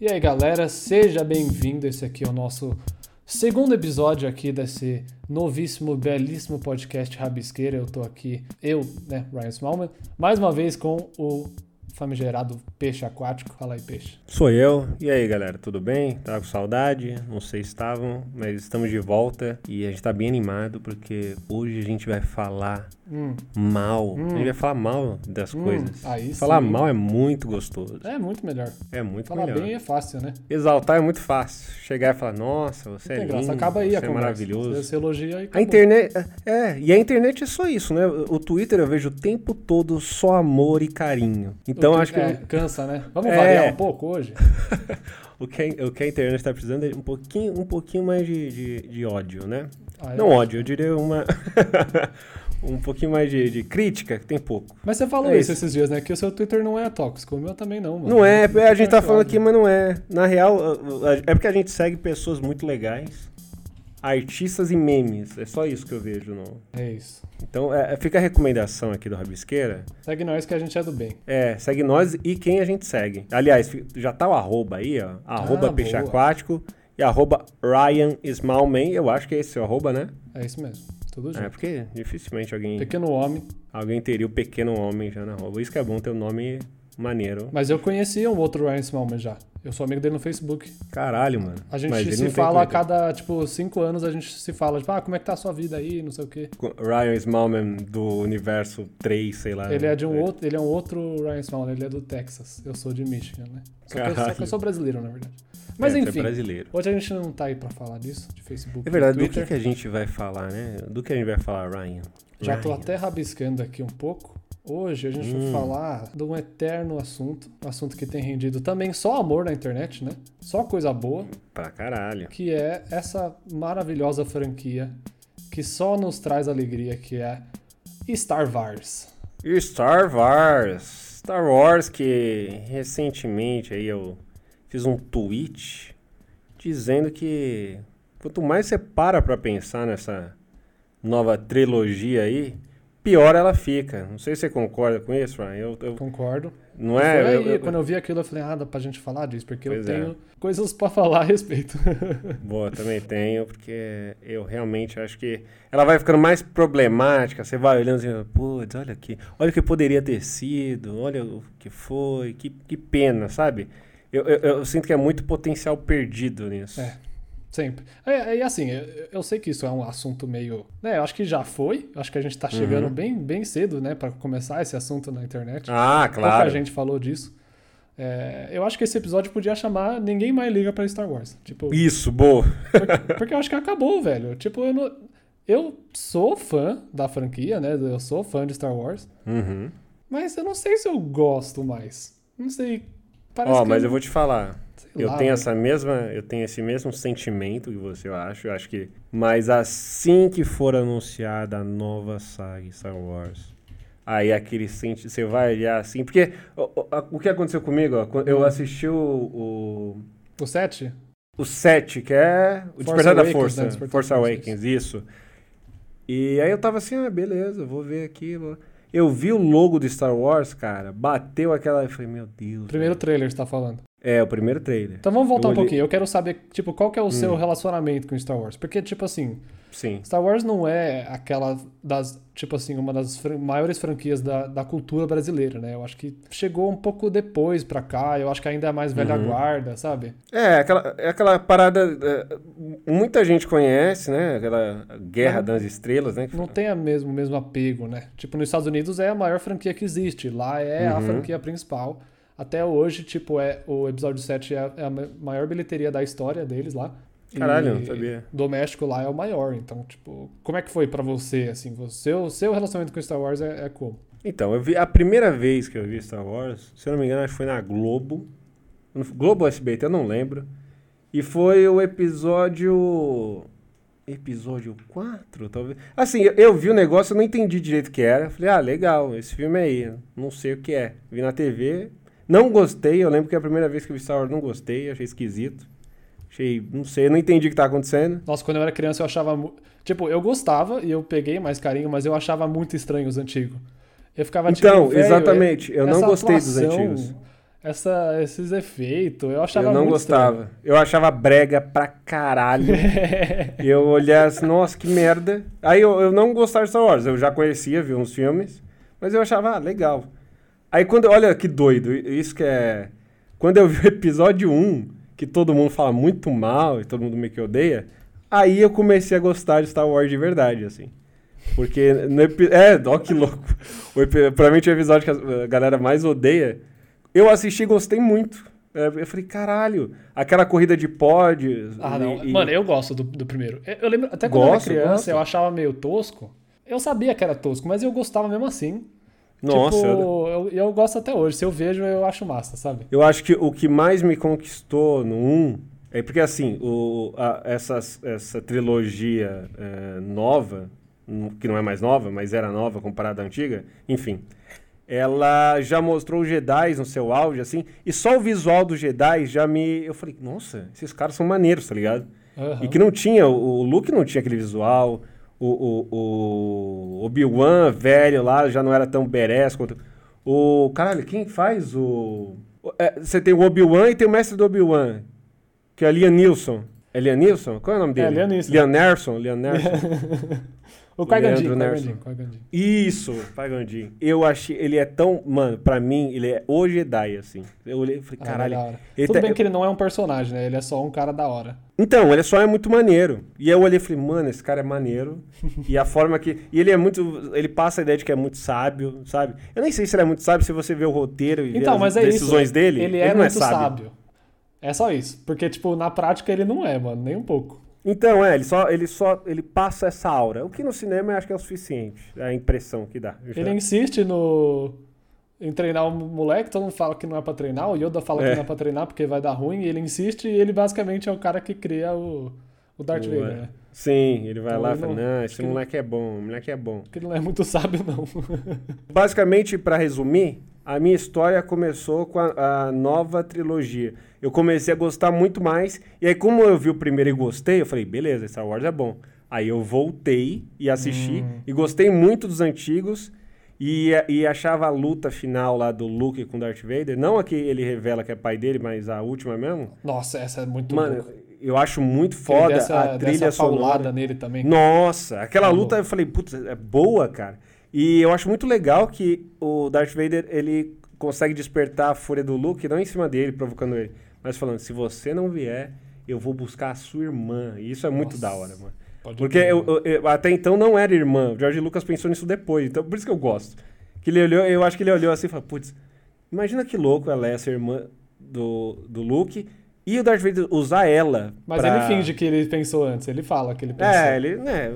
E aí, galera, seja bem-vindo. Esse aqui é o nosso segundo episódio aqui desse novíssimo, belíssimo podcast Rabisqueira. Eu tô aqui, eu, né, Ryan Smallman, mais uma vez com o famigerado peixe aquático. Fala aí, peixe. Sou eu. E aí, galera, tudo bem? Tava com saudade? Não sei se estavam, mas estamos de volta e a gente tá bem animado porque hoje a gente vai falar Hum, mal. Hum. A gente vai falar mal das Hum, coisas. aí falar sim. mal é muito gostoso. é muito melhor. É muito Falar melhor. bem é fácil, né? Exaltar é muito fácil. Chegar e falar, nossa, você é lindo. Acaba aí você a é conversa. maravilhoso. Você elogia e A internet, é, e a internet é só isso, né? O Twitter eu vejo o tempo todo só amor e carinho. Então O que- acho que é, cansa, né? Vamos É. variar um pouco hoje? o, que a, o que a internet está precisando é um pouquinho, um pouquinho mais de, de, de ódio, né? Ah, Não é? ódio, eu diria uma. um pouquinho mais de, de crítica, que tem pouco. Mas você falou É isso isso. esses dias, né? Que o seu Twitter não é tóxico. O meu também não, mano. Não é, a gente tá falando aqui, mas não é. Na real, é porque a gente segue pessoas muito legais, artistas e memes. É só isso que eu vejo. No... É isso. Então, é, fica a recomendação aqui do Rabisqueira. Segue nós que a gente é do bem. É, segue nós e quem a gente segue. Aliás, já tá o arroba aí, ó. Arroba Ah, Peixe boa. Aquático e arroba Ryan Smallman. Eu acho que é esse o arroba, né? É isso mesmo. Tudo junto. É, porque dificilmente alguém, Pequeno homem. alguém teria o pequeno homem já na arroba. Isso que é bom ter um nome maneiro. Mas eu conhecia um outro Ryan Smallman já. Eu sou amigo dele no Facebook. Caralho, mano. A gente Mas se fala a cada, tipo, cinco anos a gente se fala, tipo, ah, como é que tá a sua vida aí, não sei o quê. Ryan Smallman do universo 3, sei lá. Ele é de um É. outro, ele é um outro Ryan Smallman, ele é do Texas. Eu sou de Michigan, né? Só que, eu, só que eu sou brasileiro, na verdade. Mas É, você é enfim, brasileiro. hoje a gente não tá aí pra falar disso, de Facebook. É verdade, do que, que a gente vai falar, né? Do que a gente vai falar, Ryan? Já tô Ryan. até rabiscando aqui um pouco. Hoje a gente vai Hum. falar de um eterno assunto, um assunto que tem rendido também só amor na internet, né? Só coisa boa, Pra caralho. que é essa maravilhosa franquia que só nos traz alegria, que é Star Wars. Star Wars. Star Wars que recentemente aí eu fiz um tweet dizendo que quanto mais você para pra pensar nessa nova trilogia aí, pior ela fica. Não sei se você concorda com isso, Ryan. Eu, eu- Concordo. não é? Eu- eu- quando eu vi aquilo, eu falei, ah, dá pra gente falar disso, porque eu é. tenho coisas pra falar a respeito. Boa, também tenho, porque eu realmente acho que ela vai ficando mais problemática. Você vai olhando assim, putz, olha aqui, olha o que poderia ter sido, olha o que foi, que, que pena, sabe? Eu, eu, eu sinto que é muito potencial perdido nisso. É. Sempre. É, e assim, eu, eu sei que isso é um assunto meio. Né, eu acho que já foi. Acho que a gente tá chegando Uhum. bem, bem cedo, né, pra começar esse assunto na internet. Ah, Pouca claro. gente falou disso. É, eu acho que esse episódio podia chamar Ninguém Mais Liga pra Star Wars. Tipo, Isso, boa. porque, porque eu acho que acabou, velho. Tipo, eu, não- eu sou fã da franquia, né? Eu sou fã de Star Wars. Uhum. Mas eu não sei se eu gosto mais. Não sei. Parece Ó, que mas eu vou te falar. Eu lá, tenho velho. essa mesma, eu tenho esse mesmo sentimento que você, eu acho, eu acho que, mas assim que for anunciada a nova saga Star Wars, aí aquele senti, você vai olhar assim, porque o, o- que aconteceu comigo, ó, quando Hum. eu assisti o, o O 7? o 7, que é o Despertar da Força, né? Força, Awakens, isso. E aí eu tava assim, ah, beleza, vou ver aqui. vou- Eu vi o logo do Star Wars, cara, bateu aquela, eu falei, meu Deus. Primeiro velho. trailer você tá falando. É, o primeiro trailer. Então vamos voltar Eu um olhei- pouquinho. Eu quero saber, tipo, qual que é o seu Hum. relacionamento com Star Wars? Porque, tipo assim, Sim. Star Wars não é aquela das, tipo assim, uma das fran- maiores franquias da, da cultura brasileira, né? Eu acho que chegou um pouco depois pra cá, eu acho que ainda é mais velha Uhum. guarda, sabe? É, aquela, é aquela parada. é, muita gente conhece, né? Aquela Guerra Não- das Estrelas, né? Não tem a mesmo, o mesmo apego, né? Tipo, nos Estados Unidos é a maior franquia que existe, lá é a Uhum. franquia principal. Até hoje, tipo, é o episódio 7 é a, é a ma- maior bilheteria da história deles lá. Caralho, não sabia. Doméstico lá é o maior. Então, tipo, como é que foi pra você, assim? O seu, relacionamento com Star Wars é, é como? Então, eu vi a primeira vez que eu vi Star Wars, se eu não me engano, acho que foi na Globo. Globo SBT, eu não lembro. E foi o episódio. Episódio 4, talvez. Assim, eu, eu vi o negócio, eu não entendi direito o que era. Falei, ah, legal, esse filme aí. Não sei o que é. Vi na TV. Não gostei, eu lembro que a primeira vez que eu vi Star Wars não gostei, achei esquisito. Achei, não sei, não entendi o que tá acontecendo. Nossa, quando eu era criança eu achava. mu- Tipo, eu gostava e eu peguei mais carinho, mas eu achava muito estranho os antigos. Eu ficava tipo. Então, velho, exatamente, eu não gostei dos atuação- antigos. essa, esses efeitos. Eu achava eu não gostava. Eu achava brega pra caralho. E eu olhava assim, nossa, que merda. Aí eu, eu não gostava de Star Wars. Eu já conhecia, vi uns filmes. Mas eu achava, ah, legal. Aí quando. Olha que doido. Isso que é. Quando eu vi o episódio 1, que todo mundo fala muito mal e todo mundo meio que odeia. Aí eu comecei a gostar de Star Wars de verdade, assim. Porque no epi... É, ó que louco. O epi... Provavelmente o episódio que a galera mais odeia. Eu assisti e gostei muito. É, Eu falei, caralho, aquela corrida de pods. Ah, não. e- Mano, eu gosto do, do primeiro. Eu, eu lembro, até quando Gosto, eu era criança, eu achava meio tosco. Eu sabia que era tosco, mas eu gostava mesmo assim. Nossa, tipo, eu, eu, gosto até hoje. Se eu vejo, eu acho massa, sabe? eu acho que o que mais me conquistou no 1 é porque, assim, o, a- essas- essa trilogia é, nova, que não é mais nova, mas era nova comparada à antiga, enfim. Ela já mostrou os Jedi no seu auge, assim, e só o visual dos Jedi já me. Eu falei, nossa, esses caras são maneiros, tá ligado? Aham. E que não tinha, o o Luke não tinha aquele visual, o, o, o Obi-Wan velho lá já não era tão badass quanto... O, caralho, quem faz o... é, Você tem o Obi-Wan e tem o mestre do Obi-Wan, que é Liam Neeson. É Liam Neeson? Qual é o nome dele? Liam Neeson. Liam Neeson, Liam Neeson. O Nerson. Cargandinho. Isso, Pai Gandhi. Eu achei, ele é tão, mano, pra mim, ele é o Jedi, assim. Eu olhei e falei, Ah, caralho. da hora. ele Tudo tá- bem que ele não é um personagem, né? Ele é só um cara da hora. Então, ele só é muito maneiro. E eu olhei e falei, mano, esse cara é maneiro. e a forma que. E ele é muito. Ele passa a ideia de que é muito sábio, sabe? Eu nem sei se ele é muito sábio se você vê o roteiro e Então, as é isso. decisões dele. Ele, é não muito sábio. É só isso. Porque, tipo, na prática ele não é, mano, nem um pouco. Então, é, ele só, ele só. Ele passa essa aura. O que no cinema eu acho que é o suficiente. É a impressão que dá. Ele insiste no. Em treinar o moleque, todo mundo fala que não é pra treinar, o Yoda fala É. que não é pra treinar porque vai dar ruim, e ele insiste e ele basicamente é o cara que cria o, o Darth Vader, né? Sim, ele vai Então, lá e fala, não- não, esse que ele- moleque é bom, o moleque é bom. Porque ele não é muito sábio, não. Basicamente, pra resumir, a minha história começou com a, a nova trilogia. Eu comecei a gostar muito mais, e aí, como eu vi o primeiro e gostei, eu falei, beleza, Star Wars é bom. Aí eu voltei e assisti, Hum. e gostei muito dos antigos, e, e achava a luta final lá do Luke com Darth Vader, não a que ele revela que é pai dele, mas a última mesmo. Nossa, essa é muito Mano, louca. eu acho muito foda dessa, a trilha dessa sonora. nele também. Nossa, aquela Tá luta bom. eu falei, putz, é boa, cara. E eu acho muito legal que o Darth Vader, ele consegue despertar a fúria do Luke, não em cima dele, provocando ele, mas falando, se você não vier, eu vou buscar a sua irmã. E isso é muito Nossa. da hora, mano. Pode Porque eu- eu- eu- até então não era irmã. O George Lucas pensou nisso depois. Então, por isso que eu gosto. Que ele olhou, eu acho que ele olhou assim e falou, putz, imagina que louco ela é essa irmã do, do Luke e o Darth Vader usar ela. Mas pra- ele finge que ele pensou antes, ele fala que ele pensou. É, ele, né,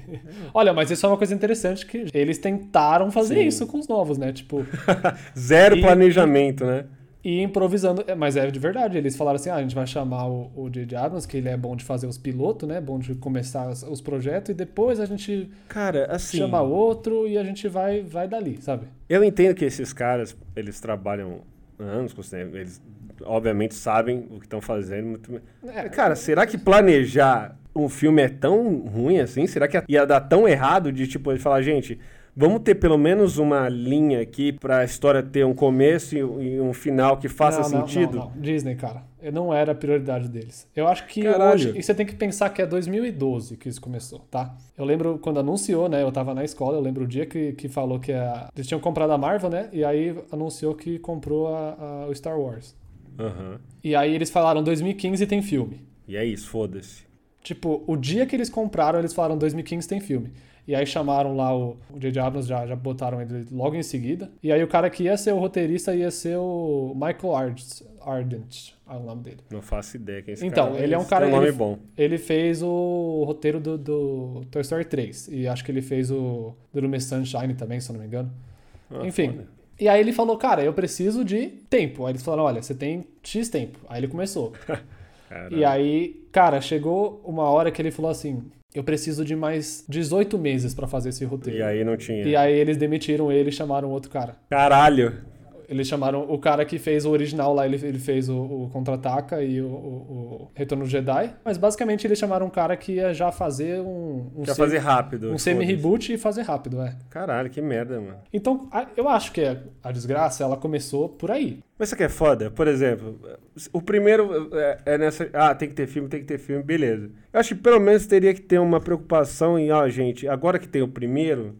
Olha, mas isso é uma coisa interessante que eles tentaram fazer Sim. isso com os novos, né? Tipo, zero E- planejamento, né? e improvisando. É, Mas é de verdade, eles falaram assim: ah, a gente vai chamar o, J.J. Abrams, que ele é bom de fazer os pilotos, né? Bom de começar os, os projetos, e depois a gente Cara, assim, chama outro e a gente vai, vai dali, sabe? eu entendo que esses caras, eles trabalham anos com eles obviamente sabem o que estão fazendo. Muito... É, Cara, será que planejar um filme é tão ruim assim? Será que ia dar tão errado de, tipo, ele falar, gente, vamos ter pelo menos uma linha aqui pra história ter um começo e, e um final que faça não, não, sentido? Não, não, Disney, cara. Não era a prioridade deles. Eu acho que Caralho. hoje. E você tem que pensar que é 2012 que isso começou, tá? Eu lembro quando anunciou, né? Eu tava na escola, eu lembro o dia que, que falou que a, eles tinham comprado a Marvel, né? E aí anunciou que comprou a, a- o Star Wars. Aham. E aí eles falaram 2015 tem filme. E é isso, foda-se. Tipo, o dia que eles compraram, eles falaram 2015 tem filme. E aí chamaram lá o o J.J. Abrams, já, já botaram ele logo em seguida. E aí o cara que ia ser o roteirista ia ser o Michael Ardent, Ardent é o nome dele. Não faço ideia quem é esse Então, cara. ele é um cara- Tem um nome ele- bom. Ele fez o roteiro do, do Toy Story 3. E acho que ele fez o Little Miss Sunshine também, se eu não me engano. Ah, Enfim. foda. E aí ele falou, cara, eu preciso de tempo. Aí eles falaram, olha, você tem X tempo. Aí ele começou. E aí, cara, chegou uma hora que ele falou assim: eu preciso de mais 18 meses pra fazer esse roteiro. E aí não tinha. E aí eles demitiram ele e chamaram outro cara. Caralho. Eles chamaram o cara que fez o original lá, ele, ele fez o, o Contra-Ataca e o, o, o Retorno Jedi. Mas basicamente eles chamaram um cara que ia já fazer um. um Quer fazer rápido. Um semi-reboot e fazer rápido, é. Caralho, que merda, mano. Então, a- eu acho que a desgraça, ela começou por aí. Mas isso aqui é foda? Por exemplo, o primeiro é, é nessa. Ah, tem que ter filme, tem que ter filme, beleza. Eu acho que pelo menos teria que ter uma preocupação em, ó, gente, agora que tem o primeiro,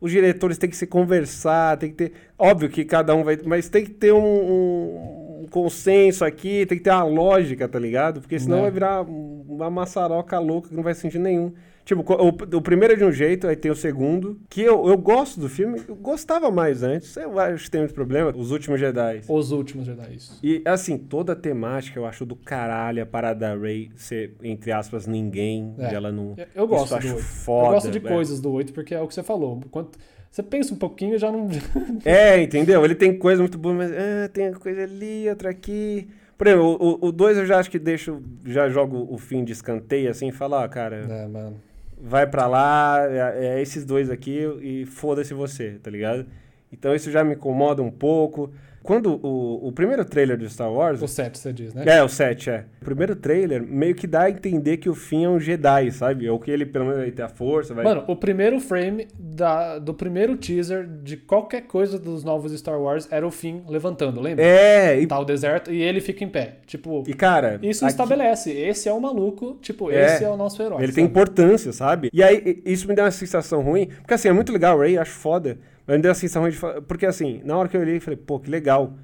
os diretores têm que se conversar, tem que ter. Óbvio que cada um vai. Mas tem que ter um, um- um consenso aqui, tem que ter uma lógica, tá ligado? Porque senão Né. vai virar uma maçaroca louca que não vai sentir nenhum. Tipo, o, o primeiro é de um jeito, aí tem o segundo. Que eu, eu gosto do filme, eu gostava mais antes. Eu acho que tem muito problema. Os últimos Jedi. Os últimos Jedi, isso. E assim, toda a temática eu acho do caralho a parada da Ray ser, entre aspas, ninguém. É. e ela não. Eu- Eu gosto Isso eu do acho 8. foda. eu gosto de velho. coisas do 8, porque é o que você falou. Quanto, você pensa um pouquinho e já não. É, entendeu? Ele tem coisa muito boa, mas ah, tem coisa ali, outra aqui. Por exemplo, o 2 eu já acho que deixo. Já jogo o fim de escanteio assim e falo, ó, cara, é, mano. vai pra lá, é, é esses dois aqui e foda-se você, tá ligado? Então isso já me incomoda um pouco. Quando o, o primeiro trailer de Star Wars. O 7, você diz, né? É, o 7, é. O primeiro trailer meio que dá a entender que o Finn é um Jedi, sabe? Ou que ele, pelo menos, vai ter a força, vai... Mano, o primeiro frame da, do primeiro teaser de qualquer coisa dos novos Star Wars era o Finn levantando, lembra? É, e, Tá o deserto e ele fica em pé. Tipo, e cara... isso aqui- estabelece. Esse é o maluco, tipo, É. esse é o nosso herói. Ele tem sabe? importância, sabe? E aí, isso me deu uma sensação ruim. Porque assim, é muito legal Ray, acho foda. Ruim de fa- Porque assim, na hora que eu olhei, eu falei, pô, que legal.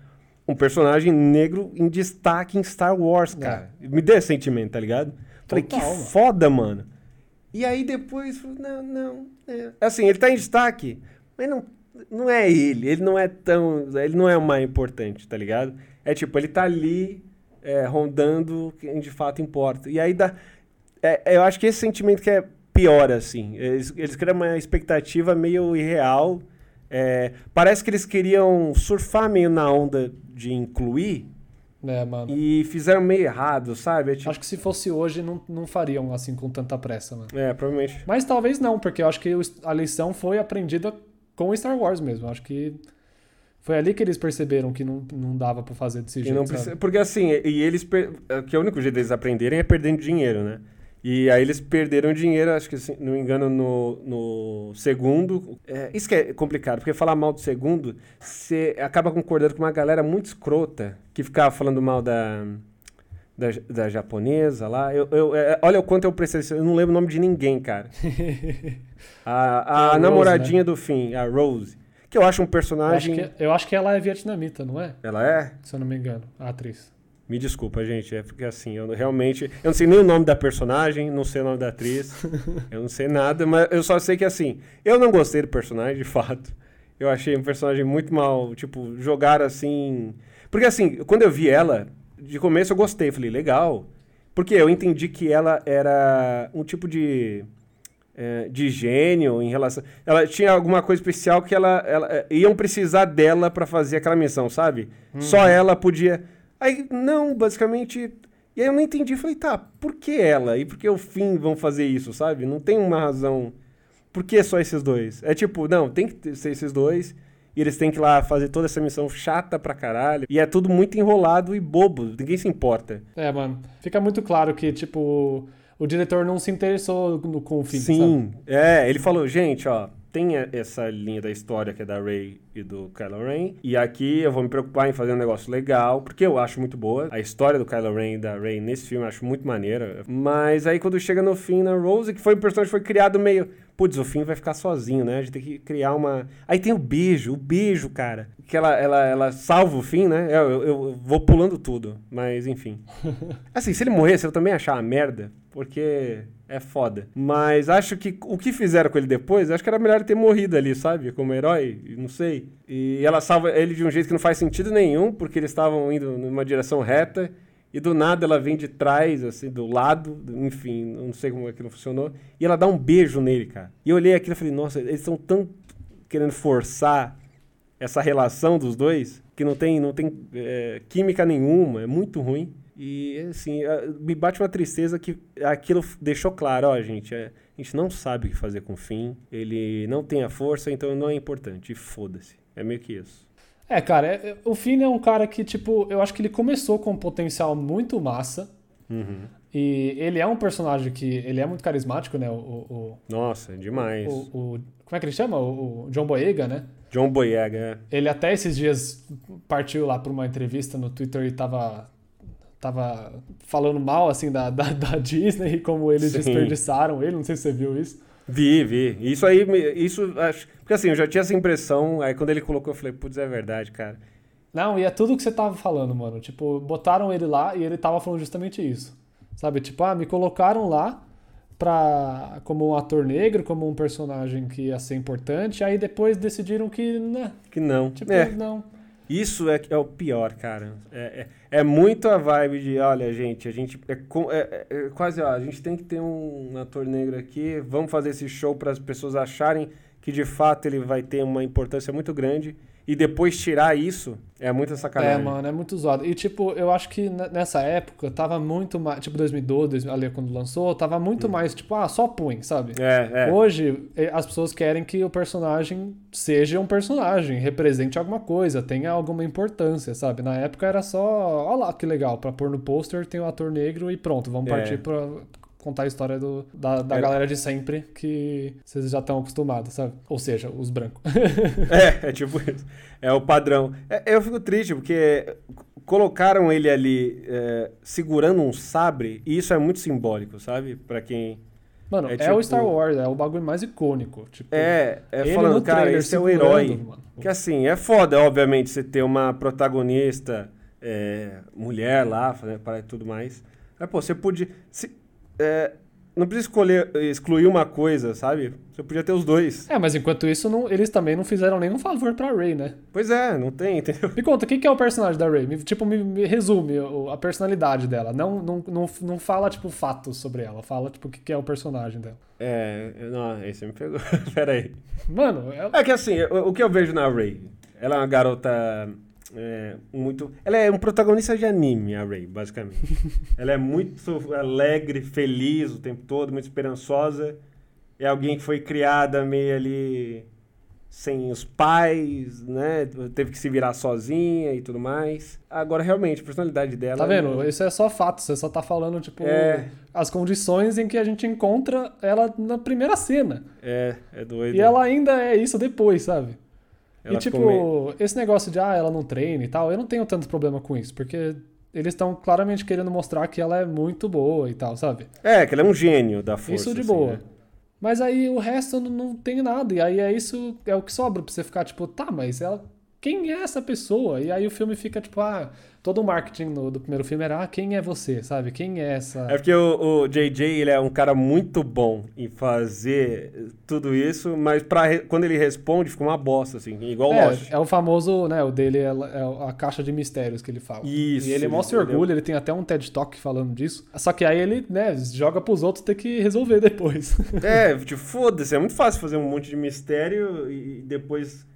Um personagem negro em destaque em Star Wars, cara. Me deu esse sentimento, tá ligado? Falei, que É. Mano. foda, mano. E aí depois, não, não. é. Assim, ele tá em destaque, mas não, não é ele. Ele não é tão. Ele não é o mais importante, tá ligado? É tipo, ele tá ali é, rondando quem de fato importa. E aí dá. é, eu acho que esse sentimento que é pior, assim. Eles, eles criam uma expectativa meio irreal. É, parece que eles queriam surfar meio na onda de incluir É, mano. e fizeram meio errado, sabe? É, tipo, Acho que se fosse hoje, não, não fariam assim com tanta pressa, mano. é provavelmente. Mas talvez não, porque eu acho que a lição foi aprendida com Star Wars mesmo. Eu acho que foi ali que eles perceberam que não, não dava pra fazer desse jeito. porque assim, e e eles. per- é Que o único jeito deles aprenderem é perdendo dinheiro, né? E aí eles perderam dinheiro, acho que, se não me engano, no, no segundo. É, isso que é complicado, porque falar mal do segundo, você acaba concordando com uma galera muito escrota que ficava falando mal da. Da, da japonesa lá. Eu, eu- é, olha o quanto eu preciso. Eu não lembro o nome de ninguém, cara. A, a, A Rose, namoradinha do fim, a Rose. Que eu acho um eu, acho personagem. que, eu acho que ela é vietnamita, não é? Ela é? Se eu não me engano, a atriz. Me desculpa, gente, é porque assim, eu realmente. Eu não sei nem o nome da personagem, não sei o nome da atriz, eu não sei nada, mas eu só sei que assim, eu não gostei do personagem, de fato. Eu achei um personagem muito mal, tipo, jogar assim. Porque assim, quando eu vi ela, de começo eu gostei, falei, legal. Porque eu entendi que ela era um tipo de. é, de gênio em relação. Ela tinha alguma coisa especial que ela. ela é, iam precisar dela pra fazer aquela missão, sabe? Só ela podia. Aí, não, basicamente. E aí eu não entendi. Falei, tá, por que ela? E por que o fim vão fazer isso, sabe? Não tem uma razão. Por que só esses dois? É tipo, não, tem que ser esses dois. E eles têm que ir lá fazer toda essa missão chata pra caralho. E é tudo muito enrolado e bobo. Ninguém se importa. É, mano. Fica muito claro que, tipo, o diretor não se interessou no, com o filme, sabe? Sim, é, ele falou, gente, ó, tem essa linha da história que é da Rey e do Kylo Ren, e aqui eu vou me preocupar em fazer um negócio legal, porque eu acho muito boa. A história do Kylo Ren e da Rey nesse filme eu acho muito maneira. Mas aí quando chega no fim, na Rose, que foi um personagem que foi criado meio... Putz, o fim vai ficar sozinho, né? A gente tem que criar uma... Aí tem o beijo, o beijo, cara. Que ela, ela, ela salva o fim, né? Eu, eu- eu vou pulando tudo, mas enfim. Assim, se ele morresse, eu também ia achar uma merda, porque é foda. Mas acho que o que fizeram com ele depois, acho que era melhor ele ter morrido ali, sabe? Como herói, não sei. E ela salva ele de um jeito que não faz sentido nenhum, porque eles estavam indo numa direção reta, e do nada ela vem de trás, assim, do lado, enfim, não sei como é que não funcionou, e ela dá um beijo nele, cara. E eu olhei aquilo e falei, nossa, eles estão tão querendo forçar essa relação dos dois que não tem, não tem é, química nenhuma, é muito ruim. E assim, me bate uma tristeza que aquilo deixou claro, ó, gente, é, a gente não sabe o que fazer com o Finn, ele não tem a força, então não é importante, foda-se. É meio que isso. É, cara, é- é- o Finn é um cara que, tipo, eu acho que ele começou com um potencial muito massa. Uhum. E ele é um personagem que. Ele é muito carismático, né? O. o, Nossa, é demais. o, o- como é que ele chama? O, o John Boyega, né? John Boyega, é. Ele até esses dias partiu lá pra uma entrevista no Twitter e tava. Tava falando mal, assim, da, da, da Disney e como eles Sim. desperdiçaram ele. Não sei se você viu isso. Vi, vi. Isso aí, isso acho. Porque assim, eu já tinha essa impressão, aí quando ele colocou, eu falei, putz, é verdade, cara. Não, e é tudo que você tava falando, mano. Tipo, botaram ele lá e ele tava falando justamente isso. Sabe? Tipo, ah, me colocaram lá pra, como um ator negro, como um personagem que ia ser importante, aí depois decidiram que, né, Que não. tipo, é, não. Isso é, é o pior, cara. É, é, é muito a vibe de, olha, gente, a gente. É, é- é- é quase, ó, a gente tem que ter um ator negro aqui, vamos fazer esse show para as pessoas acharem que de fato ele vai ter uma importância muito grande. E depois tirar isso é muita É, sacanagem. mano, é muito zoado. E, tipo, eu acho que nessa época tava muito mais, tipo, 2012, 2000, ali quando lançou, tava muito mais, tipo, ah, só põe, sabe? É, é. Hoje, as pessoas querem que o personagem seja um personagem, represente alguma coisa, tenha alguma importância, sabe? Na época era só, ó lá que legal, pra pôr no pôster tem o ator negro e pronto, vamos É. partir pra contar a história do, da, da Era- galera de sempre que vocês já estão acostumados, sabe? Ou seja, os brancos. É, é tipo isso. É o padrão. É, eu fico triste porque colocaram ele ali é, segurando um sabre e isso é muito simbólico, sabe? Pra quem. Mano, É é, tipo- o Star Wars, é o bagulho mais icônico. Tipo, É, é falando, cara, esse é o herói. mano. Que assim, é foda, obviamente, você ter uma protagonista é, mulher lá, né, para tudo mais. Mas, pô, você podia. se- é, não precisa escolher, excluir uma coisa, sabe? Você podia ter os dois. É, mas enquanto isso, não- eles também não fizeram nenhum favor pra Rey, né? Pois é, não tem, entendeu? Me conta, o que é o personagem da? Me- tipo, me, me resume a personalidade dela. Não, não, não, não fala, tipo, fatos sobre ela. Fala, tipo, o que que é o personagem dela. É, não, esse me pegou. Pera aí. Mano, ela... É que assim, o, o que eu vejo na Ray, ela é uma garota é, muito. Ela é um protagonista de anime, a Ray, basicamente. ela é muito alegre, feliz o tempo todo, muito esperançosa. É alguém que foi criada meio ali sem os pais, né? Teve que se virar sozinha e tudo mais. Agora, realmente, a personalidade dela. tá vendo? Isso é só fato. Você só tá falando, tipo, É. as condições em que a gente encontra ela na primeira cena. É, é doido. E ela ainda é isso depois, sabe? Ela e, tipo, meio- esse negócio de, ah, ela não treina e tal, eu não tenho tanto problema com isso, porque eles estão claramente querendo mostrar que ela é muito boa e tal, sabe? É, que ela é um gênio da força. Isso de assim, boa. né? Mas aí o resto não, não tem nada. E aí é isso, é o que sobra pra você ficar, tipo, tá, mas ela. Quem é essa pessoa? E aí o filme fica, tipo, ah, todo o marketing no- do primeiro filme era, ah, quem é você, sabe? Quem é essa. É porque o, o JJ ele é um cara muito bom em fazer tudo isso, mas pra, quando ele responde fica uma bosta, assim, igual É, Lost. é o famoso, né? O dele é, é a caixa de mistérios que ele fala. Isso, E ele mostra orgulho, ele tem até um TED Talk falando disso. Só que aí ele, né, joga pros outros ter que resolver depois. É, tipo, foda-se, é muito fácil fazer um monte de mistério e depois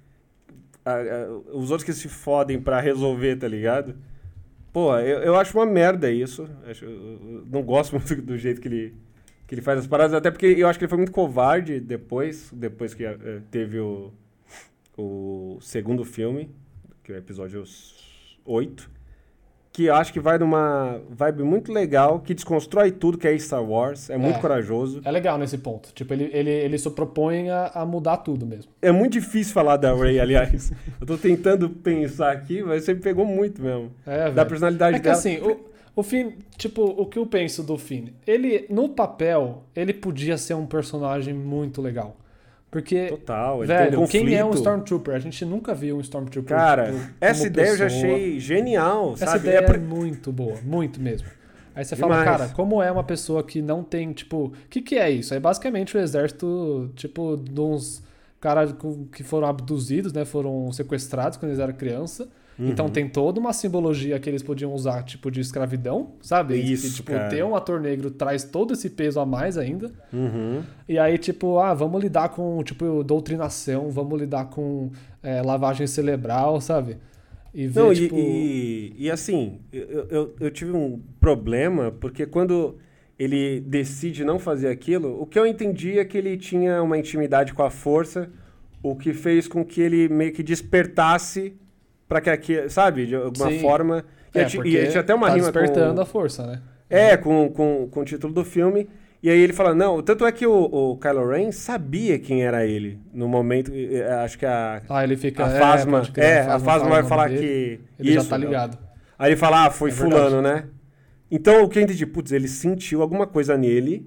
a- a- os outros que se fodem pra resolver, tá ligado? Pô, eu, eu acho uma merda isso. Acho- não gosto muito do jeito que ele, que ele faz as paradas, até porque eu acho que ele foi muito covarde depois, depois que eh, teve o, o segundo filme, que é o episódio 8, que eu acho que vai numa vibe muito legal, que desconstrói tudo que é Star Wars, é muito É. corajoso. é legal nesse ponto. Tipo, ele, ele, ele se propõe a, a mudar tudo mesmo. É muito difícil falar da Ray, aliás. Eu tô tentando pensar aqui, mas você me pegou muito mesmo. É, Da personalidade É que dela. assim, o, o Finn, tipo, o que eu penso do Finn? Ele, no papel, ele podia ser um personagem muito legal. Porque, Total, um velho, quem é um. Stormtrooper? A gente nunca viu um Stormtrooper. Cara, tipo, essa ideia eu já pessoa. achei genial, Essa sabe? ideia É é muito boa, muito mesmo. Aí você fala, Demais. cara, como é uma pessoa que não tem, tipo, o que, que é isso? É basicamente o exército, tipo, de uns caras que foram abduzidos, né? Foram sequestrados quando eles eram criança. Então Uhum. tem toda uma simbologia que eles podiam usar, tipo, de escravidão, sabe? E, Isso, tipo, cara. ter um ator negro traz todo esse peso a mais ainda. Uhum. E aí, tipo, ah, vamos lidar com, tipo, doutrinação, vamos lidar com é, lavagem cerebral, sabe? E ver, Não, e- tipo... e, e assim, eu, eu, eu tive um problema, porque quando ele decide não fazer aquilo, o que eu entendi é que ele tinha uma intimidade com a força, o que fez com que ele meio que despertasse pra que aqui, sabe, de alguma Sim. forma. E, É, e tinha até uma tá rima despertando com, a força, né? É, com, com, com o título do filme. E aí ele fala, não, tanto é que o, o Kylo Ren sabia quem era ele. No momento, acho que a, Ah, ele fica. a é, Fasma, crer, é, a Fasma vai falar dele, que... Ele isso, já tá ligado. Aí ele fala, ah, foi É fulano, né? Então o que eu entendi, putz, ele sentiu alguma coisa nele,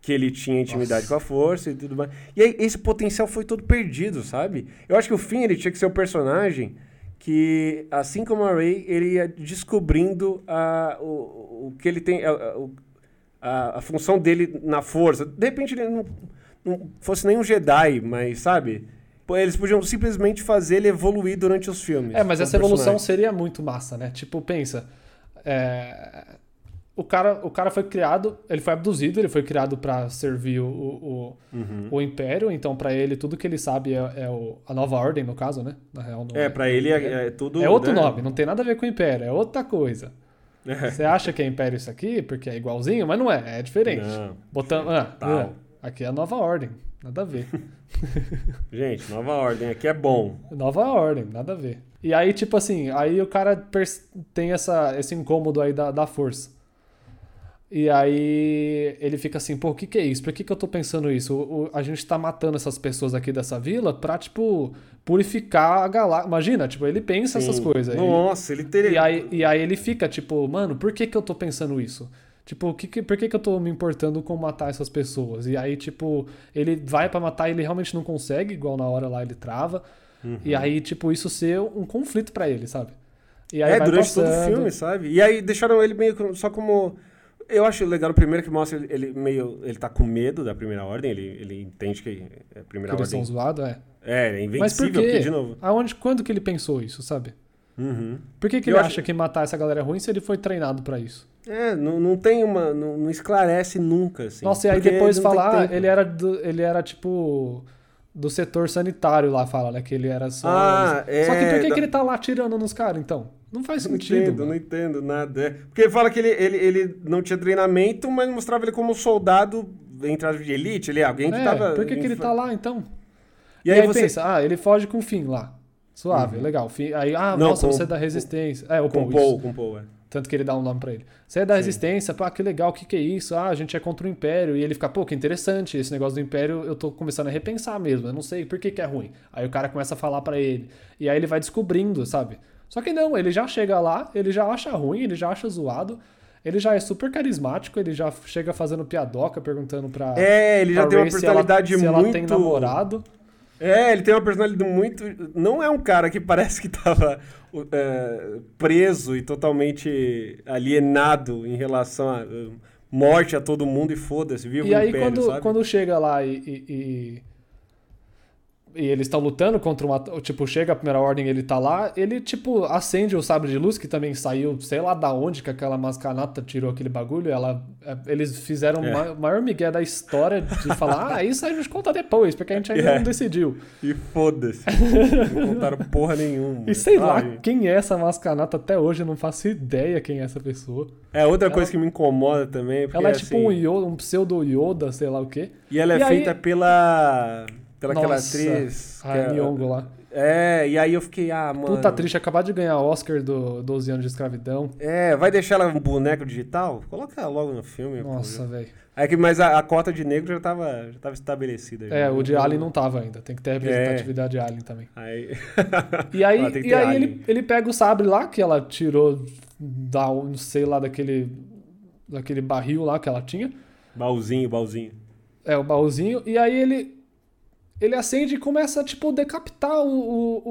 que ele tinha intimidade Nossa. com a força e tudo mais. E aí esse potencial foi todo perdido, sabe? Eu acho que o Finn, ele tinha que ser o personagem que, assim como a Rey, ele ia descobrindo a, o, o que ele tem, a, a- a, função dele na força. De repente ele não, não fosse nem um Jedi, mas, sabe? Eles podiam simplesmente fazer ele evoluir durante os filmes. É, mas essa evolução seria muito massa, né? Tipo, pensa. é, O, cara, o cara foi criado, ele foi abduzido, ele foi criado pra servir o, o, Uhum. o Império, então pra ele tudo que ele sabe é, é o- a nova ordem, no caso, né? Na real, não É, pra ele é, é tudo. É outro né? nome, não tem nada a ver com o Império, é outra coisa. É. Você acha que é Império isso aqui, porque é igualzinho, mas não é, é diferente. Não. Botando, ah, ah, aqui é a nova ordem, nada a ver. Gente, nova ordem aqui é bom. Nova ordem, nada a ver. E aí, tipo assim, aí o cara tem essa, esse incômodo aí da, da força. E aí ele fica assim, pô, o que que é isso? Por que que eu tô pensando isso? O- o- a gente tá matando essas pessoas aqui dessa vila pra, tipo, purificar a galáxia. Imagina, tipo, ele pensa essas Sim. coisas. Ele- Nossa, ele teria. e aí, e aí ele fica, tipo, mano, por que que eu tô pensando isso? Tipo, que que, por que que eu tô me importando com matar essas pessoas? E aí, tipo, ele vai pra matar e ele realmente não consegue, igual na hora lá ele trava. E aí, tipo, isso ser um conflito pra ele, sabe? E aí é, durante todo o passando. filme, sabe? E aí deixaram ele meio só como. Eu acho legal o primeiro que mostra ele, ele meio. Ele tá com medo da primeira ordem, ele, ele entende que é a Que primeira eles são ordem. zoados, é. É, é Mas por invencível, quê? porque, de novo. Aonde, quando que ele pensou isso, sabe? Uhum. Por que, que ele acho- acha que matar essa galera é ruim se ele foi treinado pra isso? É, não, não tem uma. Não, não esclarece nunca, assim. Nossa, e aí depois falar, ele era, do- ele era tipo do setor sanitário lá, fala, né? Que ele era só. Ah, Só que por é, que, da- que ele tá lá atirando nos caras, então? Não faz Não sentido. entendo, mano. não entendo nada. É. Porque ele fala que ele, ele, ele não tinha treinamento, mas mostrava ele como um soldado, entre as de elite, ele é alguém que É, tava. por que, que ele tá lá, então? E aí, você. pensa, ah, ele foge com o Finn lá. Suave, legal. Finn- Aí, ah, Não, nossa, com- você é da resistência. É, o Com Paul, Paul, com Paul, é. Tanto que ele dá um nome pra ele. Você é da resistência, pá, que legal, o que, que é isso? Ah, a gente é contra o Império. E ele fica, pô, que interessante, esse negócio do Império eu tô começando a repensar mesmo. Eu não sei por que, que é ruim. Aí o cara começa a falar pra ele. E aí ele vai descobrindo, sabe? Só que não, ele já chega lá, ele já acha ruim, ele já acha zoado. Ele já é super carismático, ele já chega fazendo piadoca, perguntando pra. É, ele já pra tem uma Rey se ela- personalidade se ela, muito. tem namorado. É, ele tem uma personalidade muito. Não é um cara que parece que tava é, preso e totalmente alienado em relação a uh, morte a todo mundo e foda-se, viva E aí, império, quando, sabe? quando chega lá e. e, e- e eles estão lutando contra uma. Tipo, chega a primeira ordem ele tá lá, ele, tipo, acende o sabre de luz, que também saiu, sei lá da onde que aquela mascanata tirou aquele bagulho. Ela, é, eles fizeram É. o ma- maior migué da história de falar, ah, isso a gente conta depois, porque a gente ainda É. não decidiu. E foda-se. não contaram porra nenhuma. E sei lá quem é essa mascanata até hoje, eu não faço ideia quem é essa pessoa. É, outra Ela- coisa que me incomoda também. Porque, Ela é tipo assim, um, Yoda, um pseudo Yoda, sei lá o quê. E ela é E aí- feita pela. pela aquela Nossa, atriz. A é- Nyong'o lá. É, e aí eu fiquei, ah, mano. Puta triste, acabar de ganhar Oscar do 12 anos de escravidão. É, vai deixar ela um boneco digital? Coloca ela logo no filme. Nossa, velho. É que, mas a, a cota de negro já tava, já tava estabelecida. já. É, o de Alien não tava ainda. Tem que ter representatividade de Alien também. Aí... E aí, Ah, e aí Alien. ele, ele pega o sabre lá, que ela tirou da, não sei lá, daquele, daquele barril lá que ela tinha. Baúzinho, baúzinho. É, o baúzinho. E aí ele, ele acende e começa, tipo, decapitar o, o-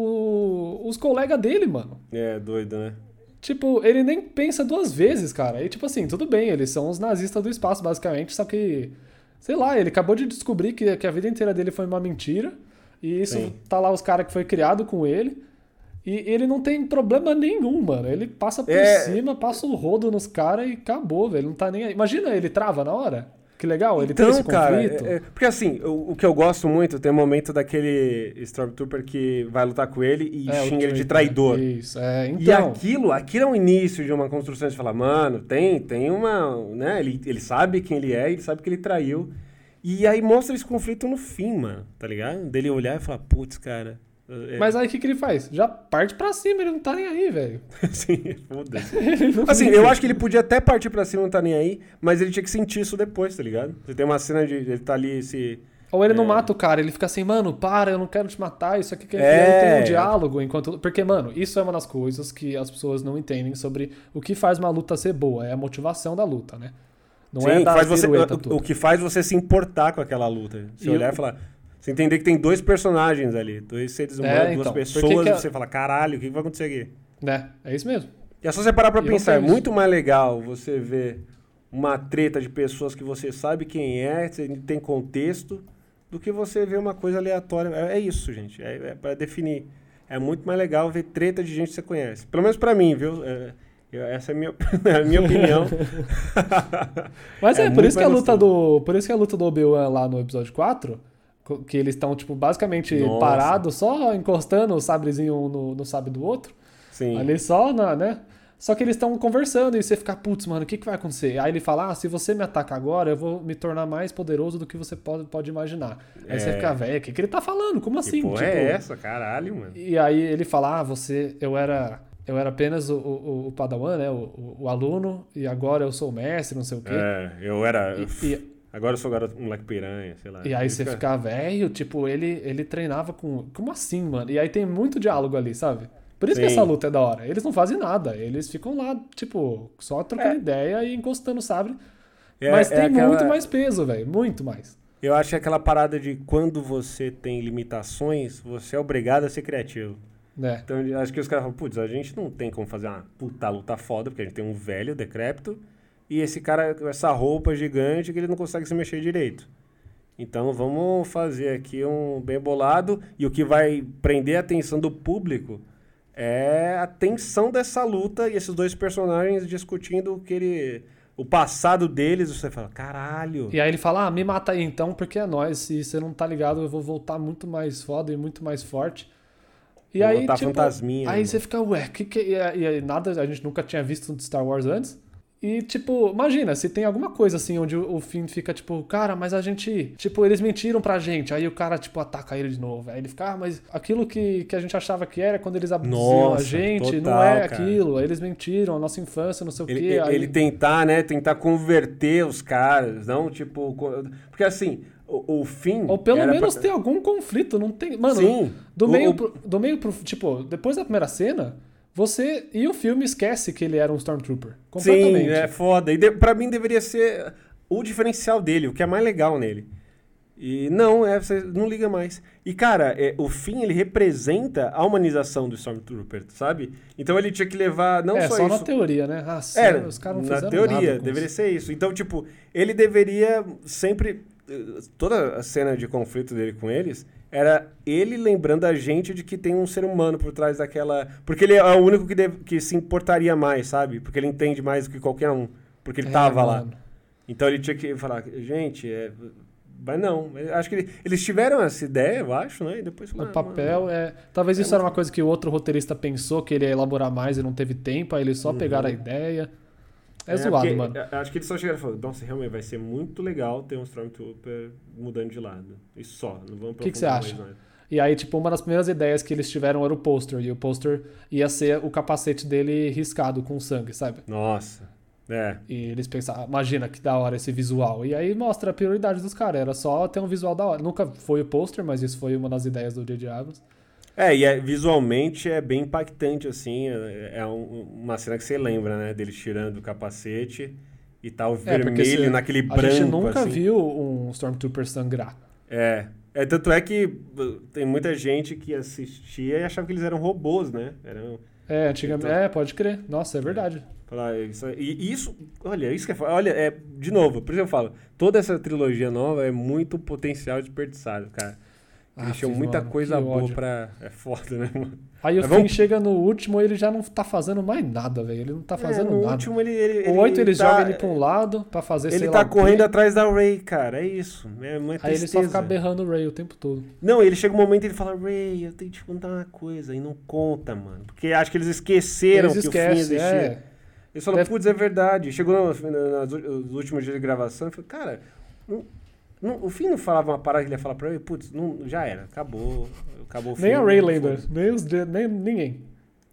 o- os colegas dele, mano. É, doido, né? Tipo, ele nem pensa duas vezes, cara. E tipo assim, tudo bem, eles são os nazistas do espaço, basicamente, só que. Sei lá, ele acabou de descobrir que, que a vida inteira dele foi uma mentira. E isso Sim. tá lá os caras que foi criado com ele. E ele não tem problema nenhum, mano. Ele passa por É. cima, passa o rodo nos caras e acabou, velho. Não tá nem aí. Imagina, ele trava na hora. Que legal, ele então, tem esse cara, conflito. é- é- porque assim, o, o que eu gosto muito tem um momento daquele Stormtrooper que vai lutar com ele e É, o xinga ele de traidor. Isso, é, E então. aquilo, aquilo é o início de uma construção de falar, mano, tem, tem uma, né, ele, ele sabe quem ele é, ele sabe que ele traiu. E aí mostra esse conflito no fim, mano, tá ligado? Dele olhar e falar, putz, cara, É- Mas aí o que, que ele faz? Já parte pra cima, ele não tá nem aí, velho. Sim, foda-se. Não Assim, eu acho que ele podia até partir pra cima, não tá nem aí, mas ele tinha que sentir isso depois, tá ligado? Você tem uma cena de ele tá ali se. Ou ele não É. mata o cara, ele fica assim, mano, para, eu não quero te matar, isso aqui que É. aí tem um diálogo enquanto. Porque, mano, isso é uma das coisas que as pessoas não entendem sobre o que faz uma luta ser boa, é a motivação da luta, né? Não Sim, é faz você, o, o que faz você se importar com aquela luta. Você E olhar e falar. Você entender que tem dois personagens ali, dois seres É, humanos, então, duas pessoas, que e você fala, caralho, o que vai acontecer aqui? Né? É isso mesmo. E é só você parar pra E pensar, é muito mais legal você ver uma treta de pessoas que você sabe quem é, você tem contexto, do que você ver uma coisa aleatória. É, é isso, gente. É, é para definir. É muito mais legal ver treta de gente que você conhece. Pelo menos pra mim, viu? É, essa é a minha, a minha opinião. Mas É é, por isso que a luta do. Por isso que a luta do Obi-Wan lá no episódio 4, co- que eles estão, tipo, basicamente Nossa. parados, só encostando o sabrezinho um no, no sabre do outro. Sim. Ali só, na, né? Só que eles estão conversando e você fica, putz, mano, o que, que vai acontecer? Aí ele fala, ah, se você me atacar agora, eu vou me tornar mais poderoso do que você pode, pode imaginar. Aí você É. fica, velho, o que, que ele tá falando? Como Que assim? porra é essa? Caralho, mano. E aí ele fala, ah, você, eu era, eu era apenas o, o, o padawan, né, o, o, o aluno, e agora eu sou o mestre, não sei o quê. É, eu era. E- e- Agora eu sou garoto, moleque piranha, sei lá. E aí você fica velho, tipo, ele, ele treinava com. Como assim, mano? E aí tem muito diálogo ali, sabe? Por isso que Sim. essa luta é da hora. Eles não fazem nada. Eles ficam lá, tipo, só trocando É. ideia e encostando o sabre. É- Mas é tem aquela- muito mais peso, velho. Muito mais. Eu acho que é aquela parada de quando você tem limitações, você é obrigado a ser criativo. Né? Então acho que os caras falam, putz, a gente não tem como fazer uma puta luta foda, porque a gente tem um velho decrépito, e esse cara com essa roupa gigante que ele não consegue se mexer direito. Então vamos fazer aqui um bem bolado, e o que vai prender a atenção do público é a tensão dessa luta e esses dois personagens discutindo o que ele. o passado deles, você fala, caralho. E aí ele fala, ah, me mata aí então, porque é nóis. Se você não tá ligado, eu vou voltar muito mais foda e muito mais forte. E Vou aí, tipo, fantasminha, aí mano. você fica, ué, que que... E, aí- e aí nada, a gente nunca tinha visto de Star Wars antes. E, tipo, imagina, se tem alguma coisa assim onde o, o Finn fica, tipo, cara, mas a gente. Tipo, eles mentiram pra gente. Aí o cara, tipo, ataca ele de novo. Aí ele fica, ah, mas aquilo que, que a gente achava que era quando eles abduziam a gente, não total, é cara. aquilo. Aí eles mentiram, a nossa infância, não sei o Ele, quê. ele- Aí- ele tentar, né? Tentar converter os caras, não tipo. Porque assim, o, o fim. Ou pelo menos pra- ter algum conflito, não tem. Mano, Sim. do O- meio, o- pro, do meio pro. Tipo, depois da primeira cena, você. E o filme esquece que ele era um Stormtrooper. Completamente. Sim, é foda. E de, pra mim deveria ser o diferencial dele, o que é mais legal nele. E não, é, você não liga mais. E, cara, é, o fim, ele representa a humanização do Stormtrooper, sabe? Então ele tinha que levar, não é, só, só, isso... na teoria, né? Ah, sim, É, os caras não na fizeram teoria, nada com deveria isso. ser isso. Então, tipo, ele deveria sempre. eh, Toda a cena de conflito dele com eles era ele lembrando a gente de que tem um ser humano por trás daquela. Porque ele é o único que, deve- que se importaria mais, sabe? Porque ele entende mais do que qualquer um. Porque ele É, tava lá. mano. Então ele tinha que falar, gente, é. Mas não, acho que ele- eles tiveram essa ideia, eu acho, né? E depois falaram, papel, é. Talvez isso era uma coisa que o outro roteirista pensou que ele ia elaborar mais e não teve tempo, aí eles só Uhum. pegaram a ideia. É, É, zoado, porque, mano. Acho que eles só chegaram e falaram, nossa, realmente vai ser muito legal ter um Stormtrooper mudando de lado. E só, não vamos Que que você acha? mais nada. E aí, tipo, uma das primeiras ideias que eles tiveram era o pôster. E o pôster ia ser o capacete dele riscado com sangue, sabe? Nossa, é. E eles pensaram, imagina que da hora esse visual. E aí mostra a prioridade dos caras. Era só ter um visual da hora. Nunca foi o pôster, mas isso foi uma das ideias do J.J. Abrams. É, e é- visualmente é bem impactante, assim, é, é um- uma cena que você lembra, né, dele tirando o capacete e tá É, porque vermelho você- naquele A branco, gente nunca assim. viu um Stormtrooper sangrar. É. É, tanto é que uh, tem muita gente que assistia e achava que eles eram robôs, né? Eram, É, antigamente. Então- É, pode crer. Nossa, é verdade. falar isso, e isso, olha, isso que é, olha, é, de novo, por isso eu falo, toda essa trilogia nova é muito potencial desperdiçado, cara. Ah, fiz, muita mano, coisa boa ódio. pra... É foda, né, mano? Aí o Mas Finn vamos- chega no último e ele já não tá fazendo mais nada, velho. Ele não tá fazendo é, no nada. último ele, ele, o 8 ele tá- joga ele pra um lado pra fazer Ele lá tá quê. correndo atrás da Ray, cara. É isso. É uma Aí ele só fica berrando o Ray o tempo todo. Não, ele chega um momento e ele fala, Ray, eu tenho que te contar uma coisa. E não conta, mano. Porque acho que eles esqueceram Eles que o fim esquecem, existia. é. Eles falam, Deve- putz, é verdade. Chegou no, no- nos últimos dias de gravação e falou, cara, não, Não, o Finn não falava uma parada que ele ia falar pra ele, putz, não, já era, acabou. Acabou o Nem a filme, Ray lembra, foda-se. nem, os, nem ninguém.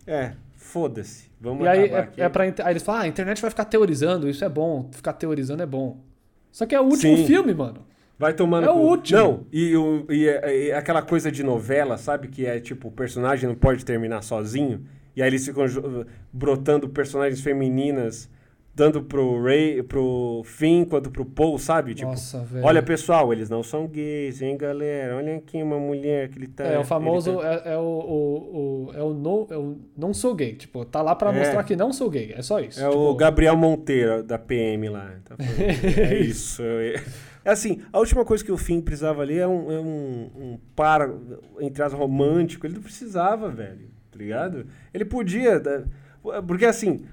É, foda-se. Vamos E aí, é, aqui. é pra, aí eles falam, ah, a internet vai ficar teorizando, isso é bom, ficar teorizando é bom. Só que é o último Sim. filme, mano. Vai tomando. É o último. Não, e, o- e, é- é aquela coisa de novela, sabe? Que é tipo, o personagem não pode terminar sozinho. E aí eles ficam brotando personagens femininas, dando pro Ray, pro Finn quanto pro Paul, sabe? Tipo, Nossa, velho. olha pessoal, eles não são gays, hein, galera? Olha aqui uma mulher que ele tá. É, o famoso tá- é, é o, o, o- é, o no, é o não sou gay. Tipo, tá lá pra É. mostrar que não sou gay. É só isso. É Tipo, o Gabriel Monteiro, da PM lá. Tá é isso. É assim, a última coisa que o Finn precisava ali é um, é um, um par, entre as romântico. Ele não precisava, velho. Tá ligado? Ele podia. da- Porque assim,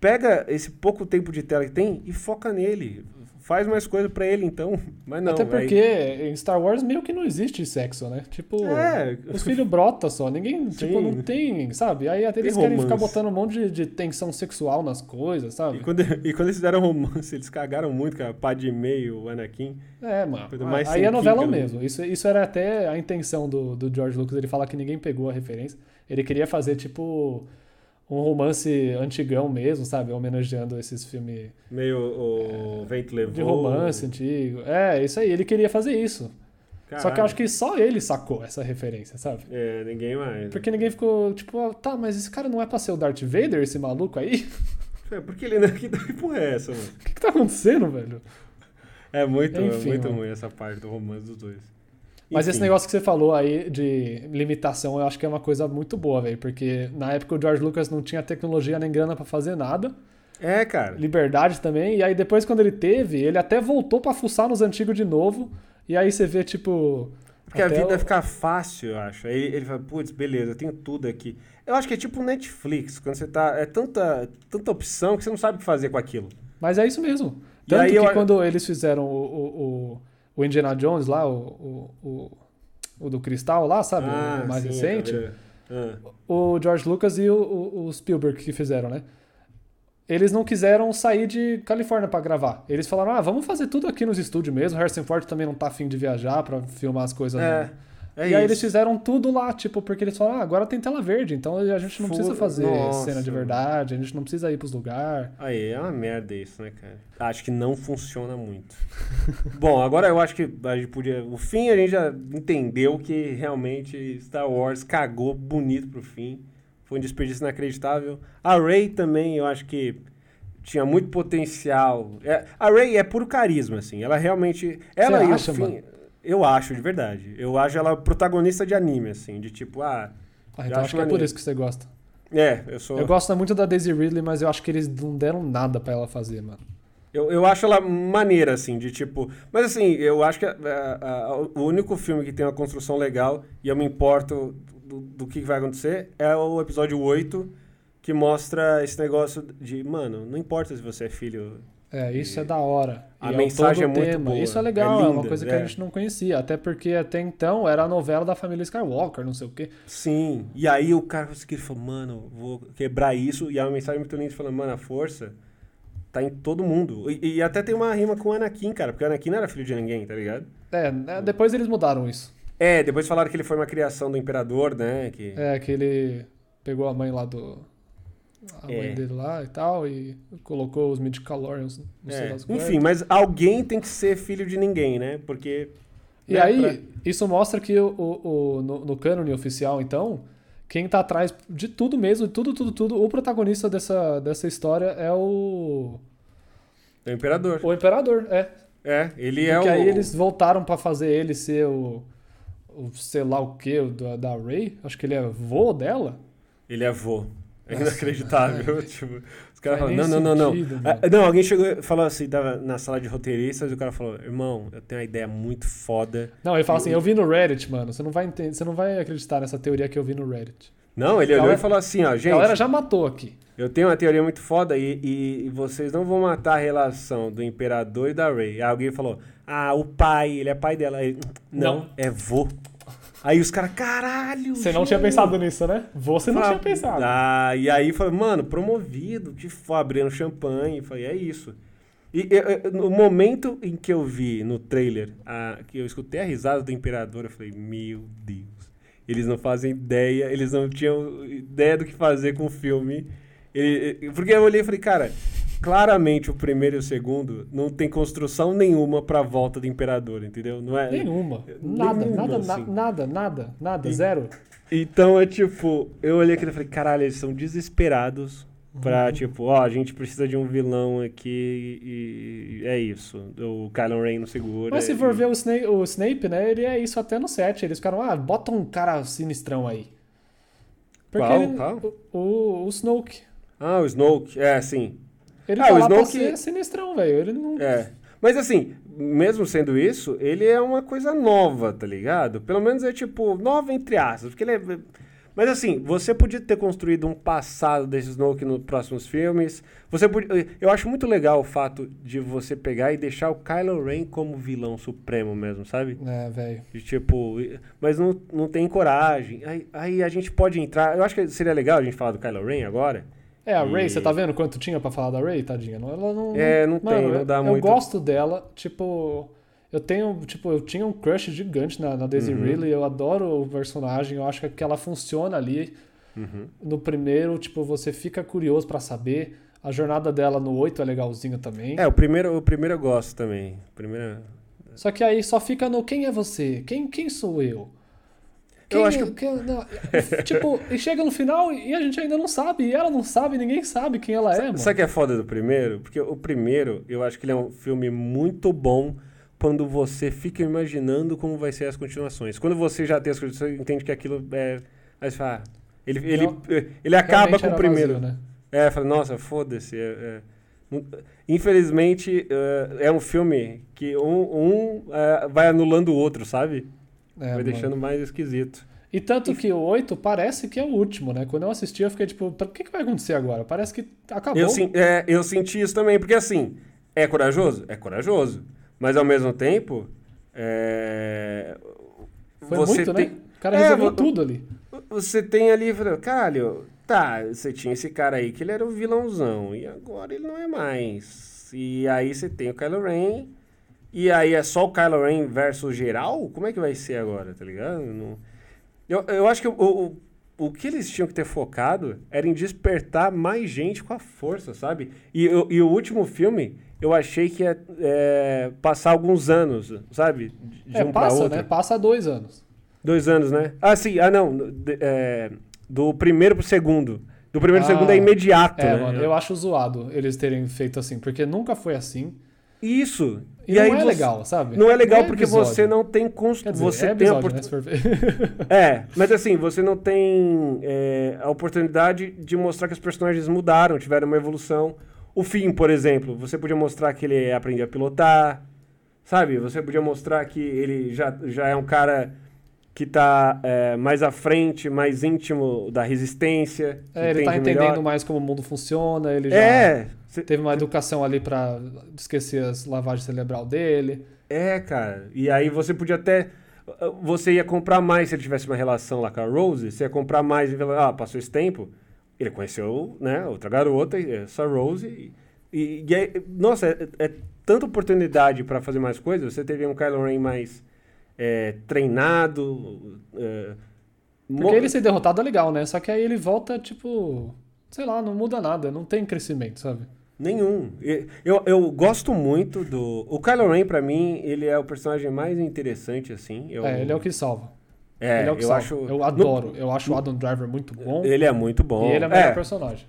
pega esse pouco tempo de tela que tem e foca nele. Faz mais coisa pra ele, então. Mas não. Até aí- porque em Star Wars meio que não existe sexo, né? Tipo, É. os filhos brotam só. Ninguém, tipo, não tem, sabe? Aí até eles Tem querem ficar botando um monte de, de tensão sexual nas coisas, E sabe? quando, e quando eles fizeram romance, eles cagaram muito com a Padme e o Anakin. É, mano. Mais Aí é novela química, né? mesmo. Isso, isso era até a intenção do, do George Lucas. Ele fala que ninguém pegou a referência. Ele queria fazer, tipo, um romance antigão mesmo, sabe? Homenageando esses filmes Meio o vento levou. de romance antigo. É, isso aí. Ele queria fazer isso. Só que eu Caralho. acho que só ele sacou essa referência, sabe? É, ninguém mais. Porque ninguém ficou, tipo, ah, tá, mas esse cara não é pra ser o Darth Vader, esse maluco aí? É, Porque ele não. Que que porra é essa, mano? O que que tá acontecendo, velho? É muito, Enfim, é muito mano. ruim essa parte do romance dos dois. Mas Enfim, esse negócio que você falou aí de limitação, eu acho que é uma coisa muito boa, velho. Porque na época o George Lucas não tinha tecnologia nem grana pra fazer nada. É, cara. Liberdade também. E aí depois, quando ele teve, ele até voltou pra fuçar nos antigos de novo. E aí você vê, tipo. Porque a vida o- fica fácil, eu acho. Aí ele fala, putz, beleza, eu tenho tudo aqui. Eu acho que é tipo Netflix, quando você tá. É tanta, tanta opção que você não sabe o que fazer com aquilo. Mas é isso mesmo. Tanto que eu- quando eles fizeram o, o, o, o Indiana Jones lá, o, o, o, o do Cristal lá, sabe? Ah, o mais sim, recente. Ah. o George Lucas e o, o- Spielberg que fizeram, né? Eles não quiseram sair de Califórnia pra gravar. Eles falaram, ah, vamos fazer tudo aqui nos estúdios mesmo. Harrison Ford também não tá afim de viajar pra filmar as coisas. É? É e isso. aí eles fizeram tudo lá, tipo, porque eles falaram, ah, agora tem tela verde, então a gente não precisa fazer Nossa. cena de verdade, a gente não precisa ir pros lugares. Aí, é uma merda isso, né, cara? Acho que não funciona muito. Bom, agora eu acho que a gente podia. O fim a gente já entendeu que realmente Star Wars cagou bonito pro fim. Foi um desperdício inacreditável. A Rey também, eu acho que tinha muito potencial. É, a Rey é puro carisma, assim. Ela realmente. Ela e acha, o fim. mano? Eu acho, de verdade. Eu acho ela protagonista de anime, assim. De tipo, ah. Ah, Eu então acho que é por isso que você gosta. É, eu sou. Eu gosto muito da Daisy Ridley, mas eu acho que eles não deram nada pra ela fazer, mano. Eu, eu acho ela maneira, assim, de tipo. Mas assim, eu acho que a- a- a- o único filme que tem uma construção legal, e eu me importo do, do que vai acontecer, é o episódio 8, que mostra esse negócio de, mano, não importa se você é filho. É, isso é da hora. A E mensagem todo é muito tema. boa. Isso é legal, É é, uma linda, coisa que é. a gente não conhecia. Até porque até então era a novela da família Skywalker, não sei o quê. Sim. E aí o cara conseguiu falou, mano, vou quebrar isso. E é uma mensagem muito linda falando, mano, a força tá em todo mundo. E, e até tem uma rima com o Anakin, cara, porque o Anakin não era filho de ninguém, tá ligado? É, né, depois eles mudaram isso. É, depois falaram que ele foi uma criação do imperador, né? Que... É, que ele pegou a mãe lá do. A É. mãe dele lá e tal, e colocou os midichlorians, não sei É, das Enfim, mas alguém tem que ser filho de ninguém, né? Porque. E né, aí, pra- isso mostra que o, o, o- no, no cânone oficial, então, quem tá atrás de tudo mesmo, de tudo, tudo, tudo, o protagonista dessa, dessa história é o, É o imperador. o Imperador, é. É, ele é Porque o. aí eles voltaram pra fazer ele ser o, o sei lá o que, da, da Ray, acho que ele é vô dela. Ele é avô. É Nossa, inacreditável. tipo, os caras falam, não, não, não, não. sentido, Ah, não, alguém chegou e falou assim, tava na sala de roteiristas, e o cara falou, irmão, eu tenho uma ideia muito foda. Não, ele fala assim, eu vi no Reddit, mano, você não vai entender, você não vai acreditar nessa teoria que eu vi no Reddit. Não, ele olhou e falou assim, ó, A gente, galera já matou aqui. eu tenho uma teoria muito foda e, e- e vocês não vão matar a relação do imperador e da Rey. Aí alguém falou, ah, o pai, ele é pai dela. Aí, não, Não. é vô. Aí os caras, caralho, Você não tinha gênio." pensado nisso, né? Você não Fala- tinha pensado. Ah, e aí falei, mano, promovido, que foda, abrindo champanhe. Falei, é isso. E, e, e, no momento em que eu vi no trailer, a, que eu escutei a risada do Imperador, eu falei, meu Deus. Eles não fazem ideia, eles não tinham ideia do que fazer com o filme. Ele, porque eu olhei e falei, cara, claramente o primeiro e o segundo não tem construção nenhuma pra volta do Imperador, entendeu? Não é, Nenhuma. Nada, Nenhuma, nada, assim. na- nada, nada, nada, E- zero. Então é tipo, eu olhei aquilo e falei, caralho, eles são desesperados pra, Uhum. tipo, ó, a gente precisa de um vilão aqui e é isso. O Kylo Ren não segura. Mas se e- for ver o Snape, o Snape, né, ele é isso até no 7. Eles ficaram, ah, bota um cara sinistrão aí. Porque Qual? ele- Qual? O, o, o Snoke. Ah, o Snoke, é, sim. Ele Ah, tá o Snoke- ser sinistrão, velho. Ele não... É. Mas assim, mesmo sendo isso, ele é uma coisa nova, tá ligado? Pelo menos é tipo, nova entre aspas, porque ele é... Mas assim, você podia ter construído um passado desse Snoke nos próximos filmes. Você podia... Eu acho muito legal o fato de você pegar e deixar o Kylo Ren como vilão supremo mesmo, sabe? É, velho. De tipo, mas não, não tem coragem. Aí, aí a gente pode entrar. Eu acho que seria legal a gente falar do Kylo Ren agora. É, a Ray, E- você tá vendo quanto tinha pra falar da Ray, tadinha? Não- Ela não. É, não tem, Mano, não eu- dá eu, muito. gosto dela, tipo. Eu tenho, tipo, eu tinha um crush gigante na, na Daisy Uhum. Ridley, eu adoro o personagem, eu acho que ela funciona ali. Uhum. No primeiro, tipo, você fica curioso pra saber. A jornada dela no 8 é legalzinha também. É, o primeiro, o primeiro eu gosto também. Primeiro. Só que aí só fica no quem é você? Quem, quem sou eu? Eu Quem acho é- que- quem- não, tipo, e chega no final e a gente ainda não sabe, e ela não sabe, ninguém sabe quem ela é, mano. Sabe que é foda do primeiro? Porque o primeiro, eu acho que ele é um filme muito bom quando você fica imaginando como vai ser as continuações. Quando você já tem as continuações, você entende que aquilo é. Aí você fala, ah, ele, ele, Não, ele acaba Realmente com o primeiro. vazio, né? É, fala, nossa, foda-se. é- é. Infelizmente, é, é um filme que um, um, é, vai anulando o outro, sabe? É, vai mano. deixando mais esquisito. E tanto que o 8 parece que é o último, né? Quando eu assisti, eu fiquei tipo, "Pra- o que, que vai acontecer agora? Parece que acabou. Eu, sen- é, eu senti isso também, porque assim, é corajoso? É corajoso. Mas ao mesmo tempo, é, Foi você muito, tem, né? O cara É, resolveu vo- tudo ali. Você tem ali, caralho, tá, você tinha esse cara aí que ele era o vilãozão, e agora ele não é mais. E aí você tem o Kylo Ren, e aí é só o Kylo Ren versus geral? Como é que vai ser agora, tá ligado? Não- Eu, eu acho que o, o, o que eles tinham que ter focado era em despertar mais gente com a força, sabe? E, eu- e o último filme, eu achei que ia é, passar alguns anos, sabe? De É, um passa, outro. né? Passa dois anos. Dois anos, né? Ah, sim. Ah, não. de- é, do primeiro pro segundo. Do primeiro pro Ah, segundo é imediato, É, né? mano, eu acho zoado eles terem feito assim, porque nunca foi assim. Isso. E, não aí é você- legal, sabe? Não é legal É porque episódio. você não tem... Cons... Quer dizer, você é tem episódio, né, oportun- ver. É, mas assim, você não tem é, a oportunidade de mostrar que os personagens mudaram, tiveram uma evolução. O Finn, por exemplo, você podia mostrar que ele aprendeu a pilotar, sabe? Você podia mostrar que ele já, já é um cara que tá é, mais à frente, mais íntimo da resistência. É, ele tá entende entendendo melhor. mais como o mundo funciona, ele já É, cê- teve uma educação ali pra esquecer as lavagens cerebral dele. é, cara. E aí você podia até. Você ia comprar mais se ele tivesse uma relação lá com a Rose. Você ia comprar mais e falar, ah, passou esse tempo. Ele conheceu, né, outra garota, essa Rose. E, e, e é- nossa, é, é tanta oportunidade para fazer mais coisas. Você teve um Kylo Ren mais é, treinado. É, Porque ele ser derrotado é legal, né? Só que aí ele volta, tipo, sei lá, não muda nada, não tem crescimento, sabe? Nenhum. Eu, eu gosto muito do. O Kylo Ren, pra mim, ele é o personagem mais interessante, assim. Eu, É, ele é o que salva. É, ele é o que eu salva. acho. Eu no- adoro. Eu acho o Adam Driver muito bom. Ele é muito bom. E ele é o melhor personagem.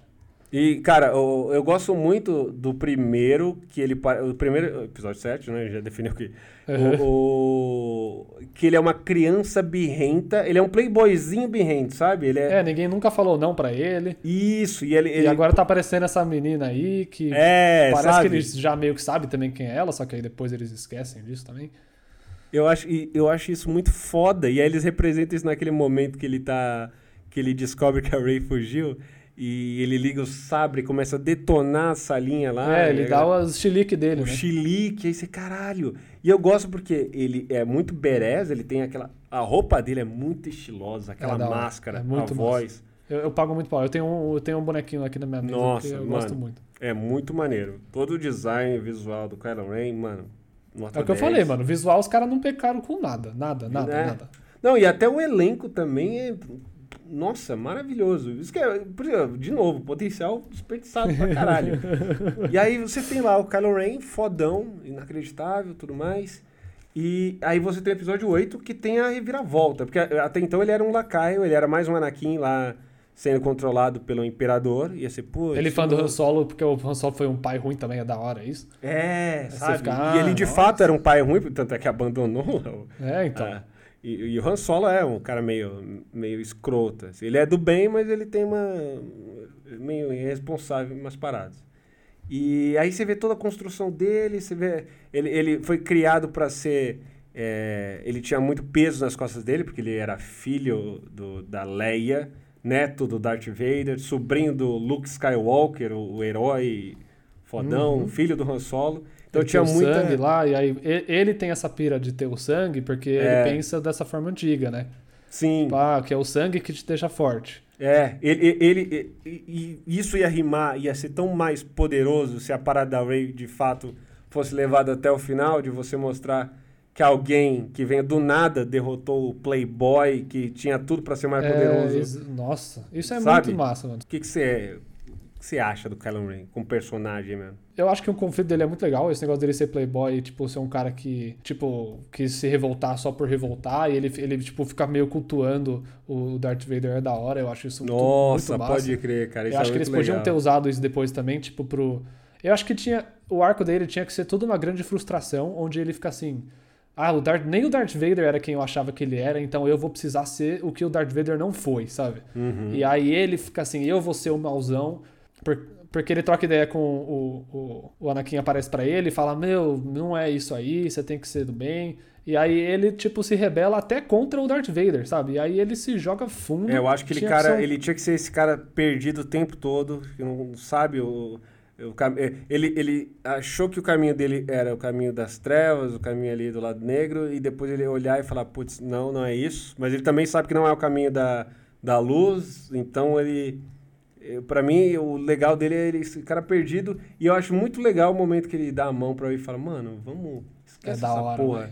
E, cara, eu, eu gosto muito do primeiro, que ele. O primeiro. Episódio 7, né? Já definiu que. Uhum. O, o- que ele é uma criança birrenta. Ele é um playboyzinho birrento, sabe? Ele é. É, ninguém nunca falou não pra ele. Isso, e ele. E ele- agora tá aparecendo essa menina aí que É, parece sabe? que eles já meio que sabem também quem é ela, só que aí depois eles esquecem disso também. Eu acho, eu acho isso muito foda. E aí eles representam isso naquele momento que ele tá. Que ele descobre que a Ray fugiu. E ele liga o sabre e começa a detonar a salinha lá. é, ele dá o chilique dele, o né? chilique, aí você, caralho. E eu gosto porque ele é muito berés, ele tem aquela. A roupa dele é muito estilosa, aquela É máscara, é muito a voz. Eu, eu pago muito pau. Eu tenho, um, eu tenho um bonequinho aqui na minha mesa Nossa, que eu mano. gosto muito. É muito maneiro. Todo o design visual do Kylo Ren, mano. nota É o que eu 10. falei, mano. Visual, os caras não pecaram com nada. Nada, nada, É. nada. Não, e até o elenco também é. Nossa, maravilhoso. Isso que é, por exemplo, de novo, potencial desperdiçado pra caralho. e aí você tem lá o Kylo Ren, fodão, inacreditável, tudo mais. E aí você tem o episódio 8 que tem a reviravolta. Porque até então ele era um lacaio, ele era mais um Anakin lá sendo controlado pelo Imperador. Ia ser, pô. Ele fã do Han Solo, porque o Han Solo foi um pai ruim também, é da hora, é isso? É, sabe? fica, e ele ah, de nossa. fato era um pai ruim, tanto é que abandonou É, então. Ah, e, e o Han Solo é um cara meio, meio escroto. assim. Ele é do bem, mas ele tem uma. meio irresponsável umas paradas. E aí você vê toda a construção dele, você vê. Ele, ele foi criado para ser. é, ele tinha muito peso nas costas dele, porque ele era filho do, da Leia, neto do Darth Vader, sobrinho do Luke Skywalker, o, o herói fodão, Uhum. filho do Han Solo. Então Ele tinha tem o muita. sangue lá, e aí ele tem essa pira de ter o sangue, porque É. ele pensa dessa forma antiga, né? Sim. Tipo, ah, que é o sangue que te deixa forte. É, ele, ele, e- e- e isso ia rimar, ia ser tão mais poderoso se a parada da Ray de fato fosse levada até o final, de você mostrar que alguém que vem do nada derrotou o Playboy, que tinha tudo pra ser mais É, poderoso. ex- nossa, isso é Sabe? muito massa, mano. O que que você o que você acha do Kylo Ren como personagem mesmo? Eu acho que o conflito dele é muito legal, esse negócio dele ser playboy e, tipo, ser um cara que, tipo, quis se revoltar só por revoltar, e ele, ele tipo, fica meio cultuando o Darth Vader é da hora, eu acho isso muito, Nossa, muito massa. pode crer, cara. Eu acho é que eles muito podiam legal. ter usado isso depois também, tipo, pro... Eu acho que tinha... O arco dele tinha que ser toda uma grande frustração, onde ele fica assim... Ah, o Darth... nem o Darth Vader era quem eu achava que ele era, então eu vou precisar ser o que o Darth Vader não foi, sabe? Uhum. E aí ele fica assim, eu vou ser o mauzão, porque ele troca ideia com o, o, o Anakin aparece pra ele e fala, meu, não é isso aí, você tem que ser do bem. E aí ele, tipo, se rebela até contra o Darth Vader, sabe? E aí ele se joga fundo. É, eu acho que ele, Tinha cara, ele tinha que ser esse cara perdido o tempo todo, que não sabe o, o cam- é, ele, ele achou que o caminho dele era o caminho das trevas, o caminho ali do lado negro, e depois ele olhar e falar, putz, não, não é isso. Mas ele também sabe que não é o caminho da, da luz, então ele... Pra mim, o legal dele é ele, esse cara perdido, e eu acho muito legal o momento que ele dá a mão pra ele e fala, mano, vamos, esquece É essa hora, porra.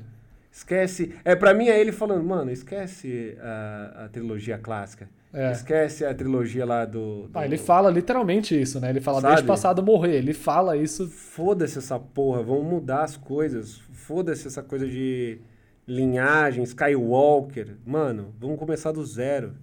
Esquece. É, pra mim é ele falando, mano, esquece a, a trilogia clássica. É. Esquece a trilogia lá do. do- Ah, ele fala literalmente isso, né? Ele fala, Sabe? deixa o passado morrer. Ele fala isso. Foda-se essa porra, vamos mudar as coisas. Foda-se essa coisa de linhagem, Skywalker. Mano, vamos começar do zero.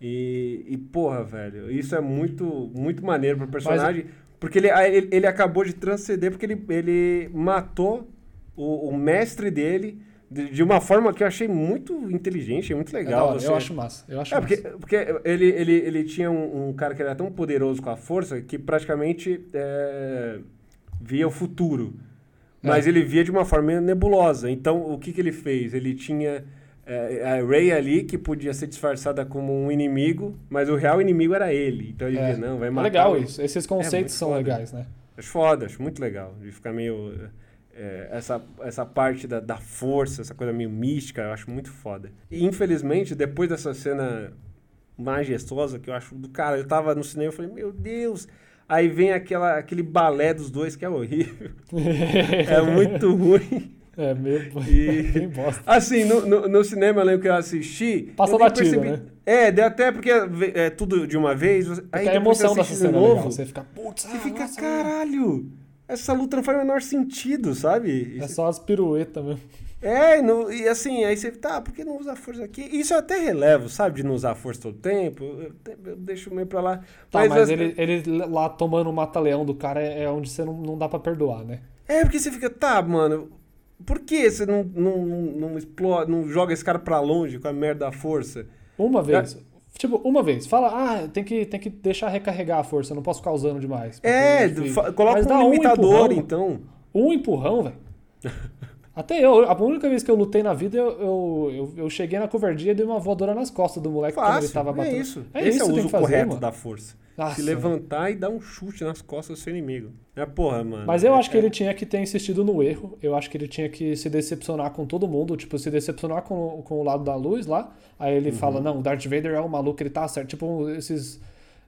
E, e porra, velho, isso é muito, muito maneiro pro personagem. Porque ele, ele, ele acabou de transcender, porque ele, ele matou o, o mestre dele de, de uma forma que eu achei muito inteligente, muito É legal. hora, você- Eu acho massa. Eu acho É, porque, massa. porque ele, ele, ele tinha um, um cara que era tão poderoso com a força que praticamente é, via o futuro. Mas É. ele via de uma forma nebulosa. Então, o que, que ele fez? Ele tinha é, a Rey ali, que podia ser disfarçada como um inimigo, mas o real inimigo era ele. Então ele É. dizia, não, vai É matar. legal o- isso. Esses muito conceitos são foda. legais, né? Acho foda, acho muito legal. De ficar meio. é, essa, essa parte da, da força, essa coisa meio mística, eu acho muito foda. E infelizmente, depois dessa cena majestosa que eu acho do cara, eu tava no cinema e falei, meu Deus! Aí vem aquela, aquele balé dos dois que é horrível. é muito ruim. É meio. E- bem bosta. Assim, no, no, no cinema eu lembro que eu assisti. Nem batido, né? É, deu até porque é tudo de uma vez. Aí Porque a emoção dessa de cena é novo. legal. Você fica, putz, Você ah, fica, nossa, caralho, essa luta não faz o menor sentido, sabe? É só as piruetas mesmo. É, no- e assim, aí você, tá, por que não usa a força aqui? Isso eu até relevo, sabe, de não usar força todo tempo, eu, eu deixo meio pra lá. Tá, mas, as- ele, ele lá tomando o mata-leão do cara é é onde você não, não dá pra perdoar, né? É, porque você fica, tá, mano, por que você não, não, não explode, não joga esse cara pra longe com a merda da força? Uma vez. Tipo, uma vez. Fala, ah, tem que, tem que deixar recarregar a força, não posso ficar usando demais. É, fa- coloca Mas um limitador, empurrão, então. Um empurrão, velho. Até eu, a única vez que eu lutei na vida, eu, eu, eu, eu cheguei na covardia e dei uma voadora nas costas do moleque quando ele Fácil, tava é batendo. isso. É Esse isso é o uso fazer, correto mano. da força. Nossa, Se levantar e dar um chute nas costas do seu inimigo. É porra, mano. Mas eu É- acho que ele tinha que ter insistido no erro. Eu acho que ele tinha que se decepcionar com todo mundo. Tipo, se decepcionar com, com o lado da luz lá. Aí ele fala, Uhum. não, o Darth Vader é o maluco, ele tá certo. Tipo, esses,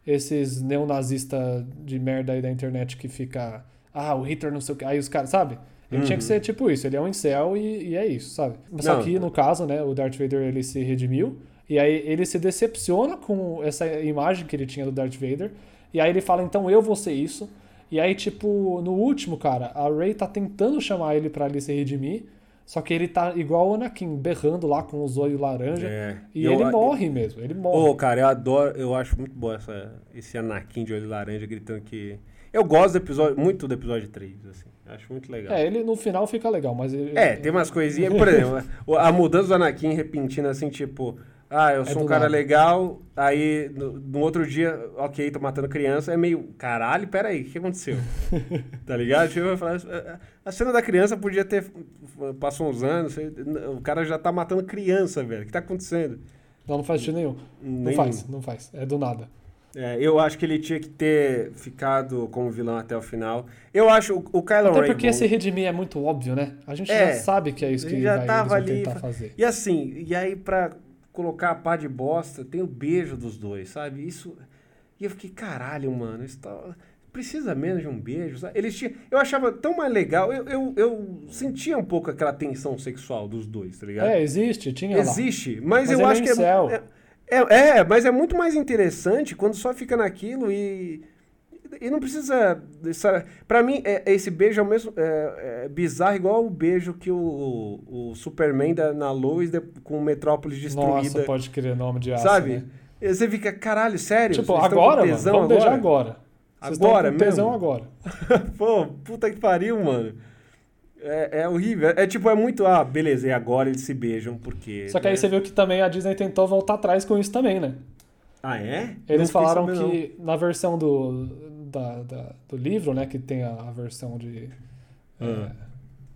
esses neonazistas de merda aí da internet que fica... Ah, o Hitler não sei o que. Aí os caras, sabe? Ele tinha que ser tipo isso. Ele é um incel e, e é isso, sabe? Só Uhum. Não. que, no caso, né, o Darth Vader, ele se redimiu. E aí ele se decepciona com essa imagem que ele tinha do Darth Vader. E aí ele fala, então eu vou ser isso. E aí, tipo, no último, cara, a Rey tá tentando chamar ele pra ali se redimir. Só que ele tá igual o Anakin, berrando lá com os olhos laranja. É. E Eu- ele morre mesmo, ele morre. Ô, cara, eu adoro, eu acho muito bom essa, esse Anakin de olho laranja gritando que. Eu gosto do episódio, muito do episódio 3, assim. Acho muito legal. É, ele no final fica legal, mas ele. É, tem umas coisinhas, por exemplo, a mudança do Anakin repentina assim, tipo, ah, eu É sou um do cara legal, aí no, no outro dia, ok, tô matando criança, é meio, caralho, peraí, o que aconteceu? tá ligado? Tipo, eu falo, a cena da criança podia ter, passou uns anos, o cara já tá matando criança, velho, o que tá acontecendo? Não, não faz sentido nenhum. Não faz, não faz. É do nada. É, eu acho que ele tinha que ter ficado como vilão até o final. Eu acho o, o Kylo Até Ren... porque esse redimir é muito óbvio, né? A gente É, já sabe que é isso que gente já vai, tava ali tentar fa- fazer. E assim, e aí pra colocar a pá de bosta, tem o beijo dos dois, sabe? Isso. E eu fiquei, caralho, mano, isso tá. Precisa menos de um beijo, sabe? Eles tinham. Eu achava tão mais legal. Eu, eu, eu sentia um pouco aquela tensão sexual dos dois, tá ligado? É, existe, tinha lá. Existe, mas, Mas eu ele é acho que incel. é, é, é, mas é muito mais interessante quando só fica naquilo e e não precisa Pra mim é, esse beijo é o mesmo é, é bizarro igual o beijo que o, o Superman dá na Lois de- com Metrópolis destruída, Nossa, pode crer nome de aço, sabe? né? Você fica caralho, sério? Tipo, agora, mano, vamos beijar agora. Vocês Agora com tesão mesmo? agora. Pô, puta que pariu, mano. É, é horrível. É tipo, é muito, ah, beleza, e agora eles se beijam, porque. Só que aí né? você viu que também a Disney tentou voltar atrás com isso também, né? Ah, é? Eles Não falaram que na versão do, da, da- do livro, né, que tem a, a versão de. Ah.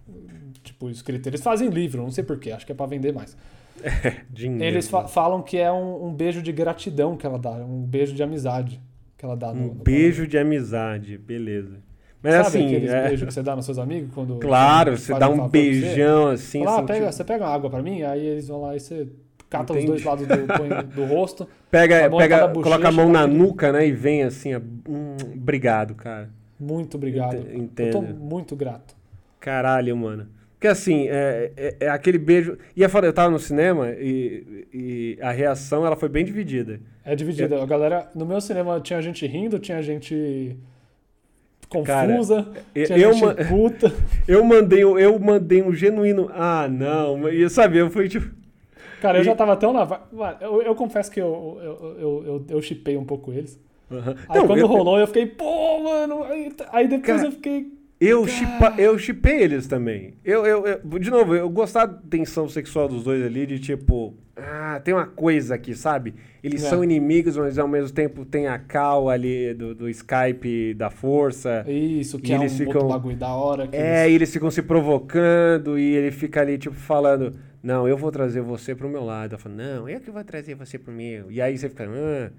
é, tipo, escrito. Eles fazem livro, não sei porquê, acho que é pra vender mais. não. Dinheiro. Eles fa- falam que é um, um beijo de gratidão que ela dá, um beijo de amizade que ela dá no. Um no beijo de amizade, beleza. Mas Sabe assim, aqueles é- beijos que você dá nos seus amigos quando. claro, você dá um um pra você? beijão assim. Fala, ah, assim, pega, tipo, você pega uma água pra mim, aí eles vão lá e você cata os Entendi. dois lados do, põe do rosto. pega, a pega coloca a mão na tá- nuca, né? E vem assim, hum, obrigado, cara. Muito obrigado. Ente- Eu tô entendo. muito grato. Caralho, mano. Porque assim, é, é- é aquele beijo. E eu falei, eu tava no cinema e, e a reação ela foi bem dividida. É dividido. A galera, no meu cinema tinha gente rindo, tinha gente confusa, tinha eu gente puta. Eu mandei, um- eu mandei um genuíno. Ah, não. E sabe, eu fui tipo. Cara, eu E- já tava tão na. Eu, eu confesso que eu, eu, eu, eu, eu chipei um pouco eles. aham. Aí Não, quando eu, rolou, eu fiquei, pô, mano. Aí, aí depois Cara, eu fiquei. Eu, chipa, eu chipei eles também. Eu, eu, eu- de novo, eu gostava da tensão sexual dos dois ali, de tipo, ah, tem uma coisa aqui, sabe? Eles É. são inimigos, mas ao mesmo tempo tem a cal ali do, do Skype da força. Isso, que E é um eles outro ficam- bagulho da hora. É, eles- e eles ficam se provocando e ele fica ali, tipo, falando, não, eu vou trazer você pro meu lado. Eu falo, não, eu que vou trazer você pro meu. E aí você fica, ah.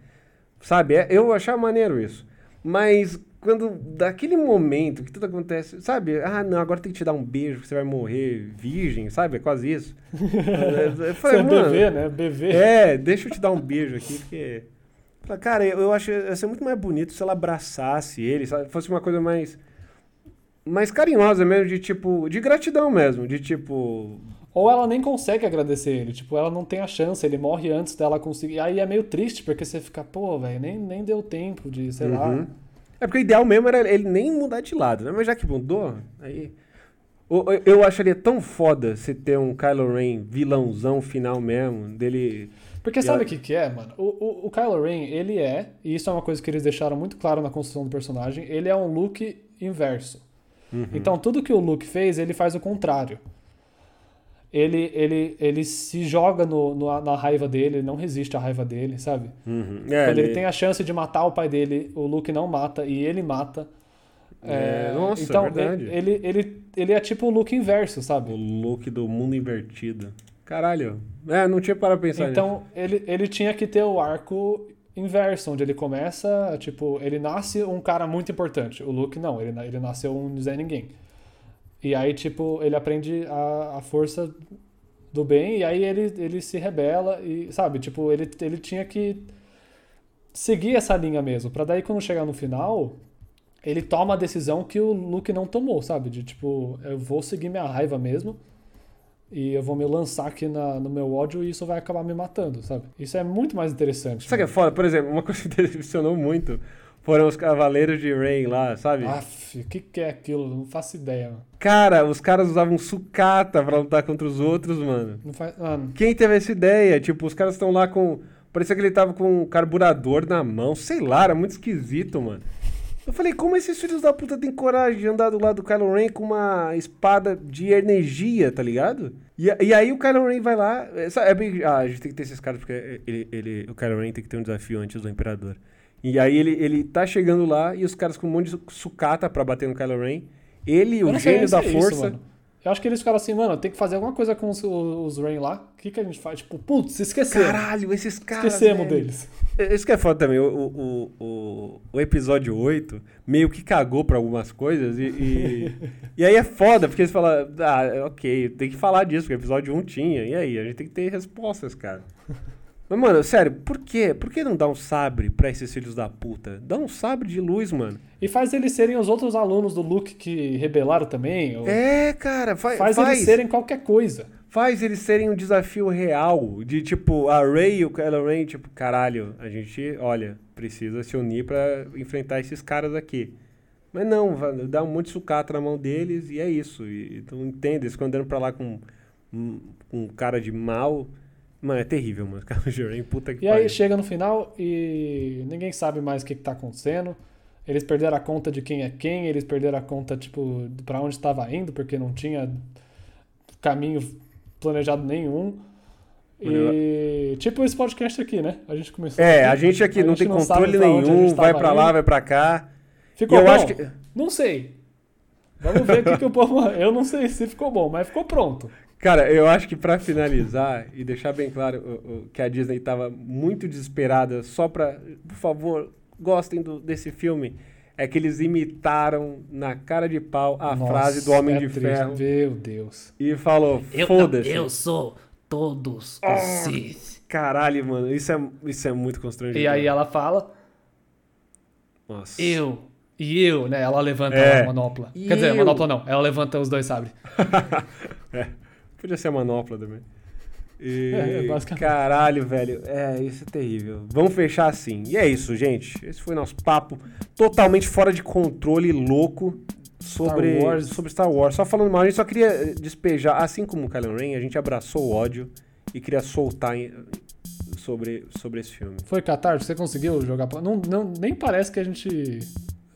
sabe? É, eu achava maneiro isso. Mas quando, daquele momento que tudo acontece, sabe? Ah, não, agora tem que te dar um beijo, que você vai morrer virgem, sabe? É quase isso. eu Você falei, é mano, BV, né? BV. é, deixa eu te dar um beijo aqui, porque. Cara, eu, eu acho que ia ser muito mais bonito se ela abraçasse ele, sabe? Fosse uma coisa mais. Mais carinhosa mesmo, de tipo. De gratidão mesmo, de tipo. Ou ela nem consegue agradecer ele, tipo, ela não tem a chance, ele morre antes dela conseguir. Aí é meio triste, porque você fica, pô, velho, nem, nem deu tempo de, sei lá. É porque o ideal mesmo era ele nem mudar de lado, né? Mas já que mudou, aí. Eu acharia tão foda você ter um Kylo Ren vilãozão final mesmo, dele. Porque sabe o que, que é, mano? O, o, o Kylo Ren, ele é, e isso é uma coisa que eles deixaram muito claro na construção do personagem, ele é um Luke inverso. Uhum. Então tudo que o Luke fez, ele faz o contrário. Ele, ele, ele se joga no, no- na raiva dele, ele não resiste à raiva dele, sabe? Uhum. É, Quando ele tem a chance de matar o pai dele, o Luke não mata e ele mata. É, nossa, então, verdade. Ele, ele, ele é tipo o look inverso, sabe? O look do mundo invertido. Caralho. É, não tinha para pensar nisso. Então, ele, ele tinha que ter o arco inverso, onde ele começa, tipo, ele nasce um cara muito importante. O Luke não, ele, ele nasceu um Zé Ninguém. E aí, tipo, ele aprende a, a força do bem, e aí ele, ele se rebela, e, sabe, tipo, ele, ele tinha que seguir essa linha mesmo, pra daí quando chegar no final, ele toma a decisão que o Luke não tomou, sabe? De tipo, eu vou seguir minha raiva mesmo e eu vou me lançar aqui na, no meu ódio e isso vai acabar me matando, sabe? Isso é muito mais interessante. Sabe que é foda? Por exemplo, uma coisa que me decepcionou muito foram os Cavaleiros de Rain lá, sabe? Aff, o que, que é aquilo? Não faço ideia, mano. Cara, os caras usavam sucata pra lutar contra os outros, mano. Não faz. Mano, Quem teve essa ideia? Tipo, os caras estão lá com. Parecia que ele tava com um carburador na mão. Sei lá, era muito esquisito, mano. Eu falei, como esses filhos da puta têm coragem de andar do lado do Kylo Ren com uma espada de energia, tá ligado? E, e aí o Kylo Ren vai lá. é, É bem, ah, a gente tem que ter esses caras porque ele, ele, o Kylo Ren tem que ter um desafio antes do Imperador. E aí ele, ele tá chegando lá e os caras com um monte de sucata pra bater no Kylo Ren. Ele, o gênio da é isso, força. mano. Eu acho que eles ficaram assim, mano, tem que fazer alguma coisa com os, os Rain lá. O que, que a gente faz? Tipo, putz, esquecemos. Caralho, esses caras. esquecemos velho. deles. Isso que é foda também. O, o, o, o episódio 8 meio que cagou pra algumas coisas. E, e, e aí é foda, porque eles falam, ah, ok, tem que falar disso, porque o episódio 1 tinha. E aí, a gente tem que ter respostas, cara. Mas, mano, sério, por quê? Por que não dar um sabre pra esses filhos da puta? Dá um sabre de luz, mano. E faz eles serem os outros alunos do Luke que rebelaram também. É, cara, fa faz, faz, eles serem qualquer coisa. faz eles serem um desafio real. De tipo, a Rey e o Kylo Ren, tipo, caralho, a gente, olha, precisa se unir pra enfrentar esses caras aqui. Mas não, dá um monte de sucata na mão deles e é isso. E, então entende, eles ficam andando pra lá com um, com um cara de mal. Mano, é terrível, mano. Kylo Ren, puta que E aí pariu. chega no final e ninguém sabe mais o que, que tá acontecendo. Eles perderam a conta de quem é quem, eles perderam a conta, tipo, pra onde estava indo, porque não tinha caminho planejado nenhum. E tipo esse podcast aqui, né? A gente começou. É, aqui, a gente aqui não tem sabe controle a nenhum, vai pra lá, vai pra cá. Ficou eu bom? acho que- Não sei. Vamos ver o que, que o povo. Eu não sei se ficou bom, mas ficou pronto. Cara, eu acho que pra finalizar e deixar bem claro o- o- que a Disney tava muito desesperada só pra, por favor, gostem do- desse filme, é que eles imitaram na cara de pau a Nossa, frase do Homem é de triste. Ferro Meu Deus. e falou, Eu, foda-se. eu sou todos Ah. os Sith. Caralho, mano, isso é, isso é muito constrangedor. E aí ela fala, Nossa. eu. E eu, né? Ela levanta É. a manopla. E Quer dizer, a eu. manopla não. Ela levanta os dois sabres. É, podia ser a manopla também. E, É, é, basicamente. Caralho, velho. É, isso é terrível. Vamos fechar assim. E é isso, gente. Esse foi nosso papo totalmente fora de controle, louco, sobre Star Wars. sobre Star Wars. Só falando mal, a gente só queria eh, despejar, assim como o Kylo Ren, a gente abraçou o ódio e queria soltar em- sobre, sobre esse filme. Foi Catar, você conseguiu jogar. Não, não, nem parece que a gente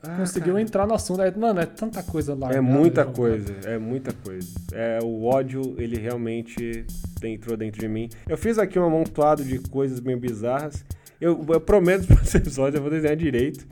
conseguiu entrar no assunto. É, Mano, é tanta coisa lá. É muita coisa, é muita coisa. É, o ódio, ele realmente entrou dentro de mim. Eu fiz aqui um amontoado de coisas meio bizarras. Eu, eu prometo para esse episódio, eu vou desenhar direito.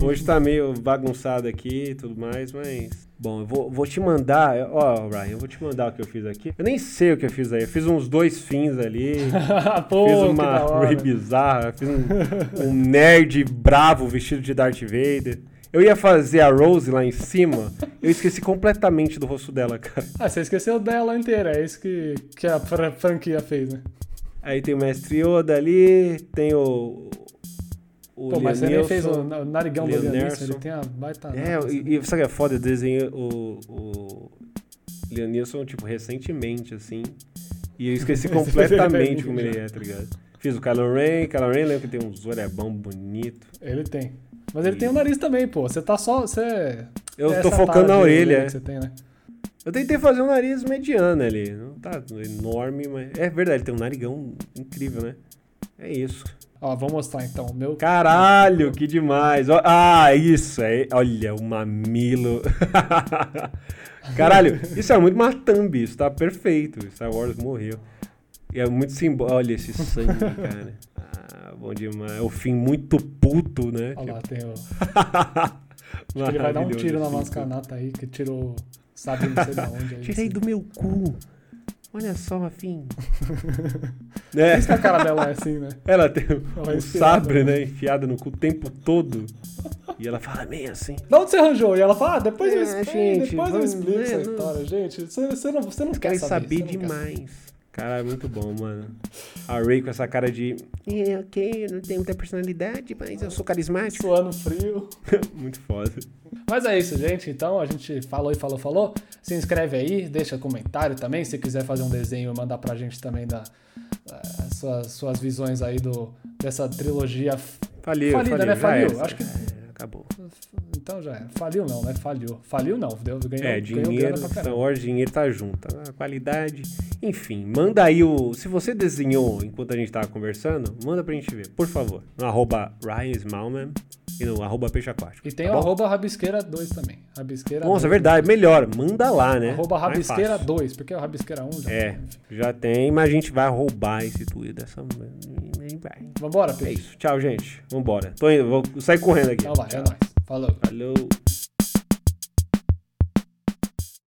Hoje tá meio bagunçado aqui e tudo mais, mas. Bom, eu vou, vou te mandar. Ó, Ryan, eu vou te mandar o que eu fiz aqui. Eu nem sei o que eu fiz aí. Eu fiz uns dois fins ali. Pô, fiz uma. Ray bizarra. Fiz um, um nerd bravo vestido de Darth Vader. Eu ia fazer a Rose lá em cima. Eu esqueci completamente do rosto dela, cara. Ah, você esqueceu dela inteira. É isso que, que a fra- franquia fez, né? Aí tem o Mestre Yoda ali. Tem o. O Pô, mas você nem fez o narigão do Neeson. Ele tem a baita. É, nota, assim. e, e sabe o que é foda? Eu desenhei o, o Liam Neeson, tipo, recentemente, assim. E eu esqueci completamente como ele é, tá ligado? Fiz o Kylo Ren. Kylo Ren lembra que tem um zorebão bonito. Ele tem. Mas ele tem o nariz também, pô. Você tá só. Você. Eu é tô focando na orelha. que você tem, né? Eu tentei fazer um nariz mediano ali. Não tá enorme, mas. É verdade, ele tem um narigão incrível, né? É isso. Ó, vou mostrar então. O meu. Caralho, que demais. Ah, isso. É, olha, o mamilo. Caralho, isso é muito uma thumb, isso tá perfeito. Star Wars morreu. E é muito simbólico. Olha esse sangue, cara. Bom demais. É o fim muito puto, né? Olha lá, tem o. Acho ele vai dar um tiro na mascanata aí, que tirou, sabe não sei da onde. Aí, Tirei assim. do meu cu. Olha só. Por é, isso que a cara dela é assim, né? ela tem Ela é um sabre, né? né, enfiado no cu o tempo todo. E ela fala meio assim. Da onde você arranjou? E ela fala, ah, depois eu É, explico, gente, depois eu vamos- explico essa né, não- história, gente. Você, você não, você não quer saber. saber demais. Caralho, muito bom, mano. A Ray com essa cara de. É, ok, eu não tenho muita personalidade, mas eu sou carismático. Suando frio. muito foda. Mas é isso, gente. Então a gente falou e falou, falou. Se inscreve aí, deixa comentário também. Se quiser fazer um desenho, mandar pra gente também da, eh, suas, suas visões aí do, dessa trilogia. Faliu, Falida, faliu, né? Faliu, acho que- era, Acabou. Então já era. Faliu não, né? Falhou. Faliu não. Deu, ganhou, É, ganhou dinheiro, grana pra Star caramba. Wars, dinheiro tá junto. A qualidade. Enfim, manda aí o. Se você desenhou enquanto a gente tava conversando, manda pra gente ver, por favor. No arroba Ryan Smallman e no arroba Peixe Aquático. E tem tá o arroba rabisqueira 2 também. Rabisqueira Nossa, é 2. verdade, melhor. Manda lá, né? Arroba rabisqueira fácil. 2, porque o rabisqueira 1 já É, já tem, mas a gente vai roubar esse tweet dessa. Vambora, É Peixe. isso. Tchau, gente. Vambora. Tô indo, vou sair correndo aqui. Então vai, é nóis. Falou. Falou.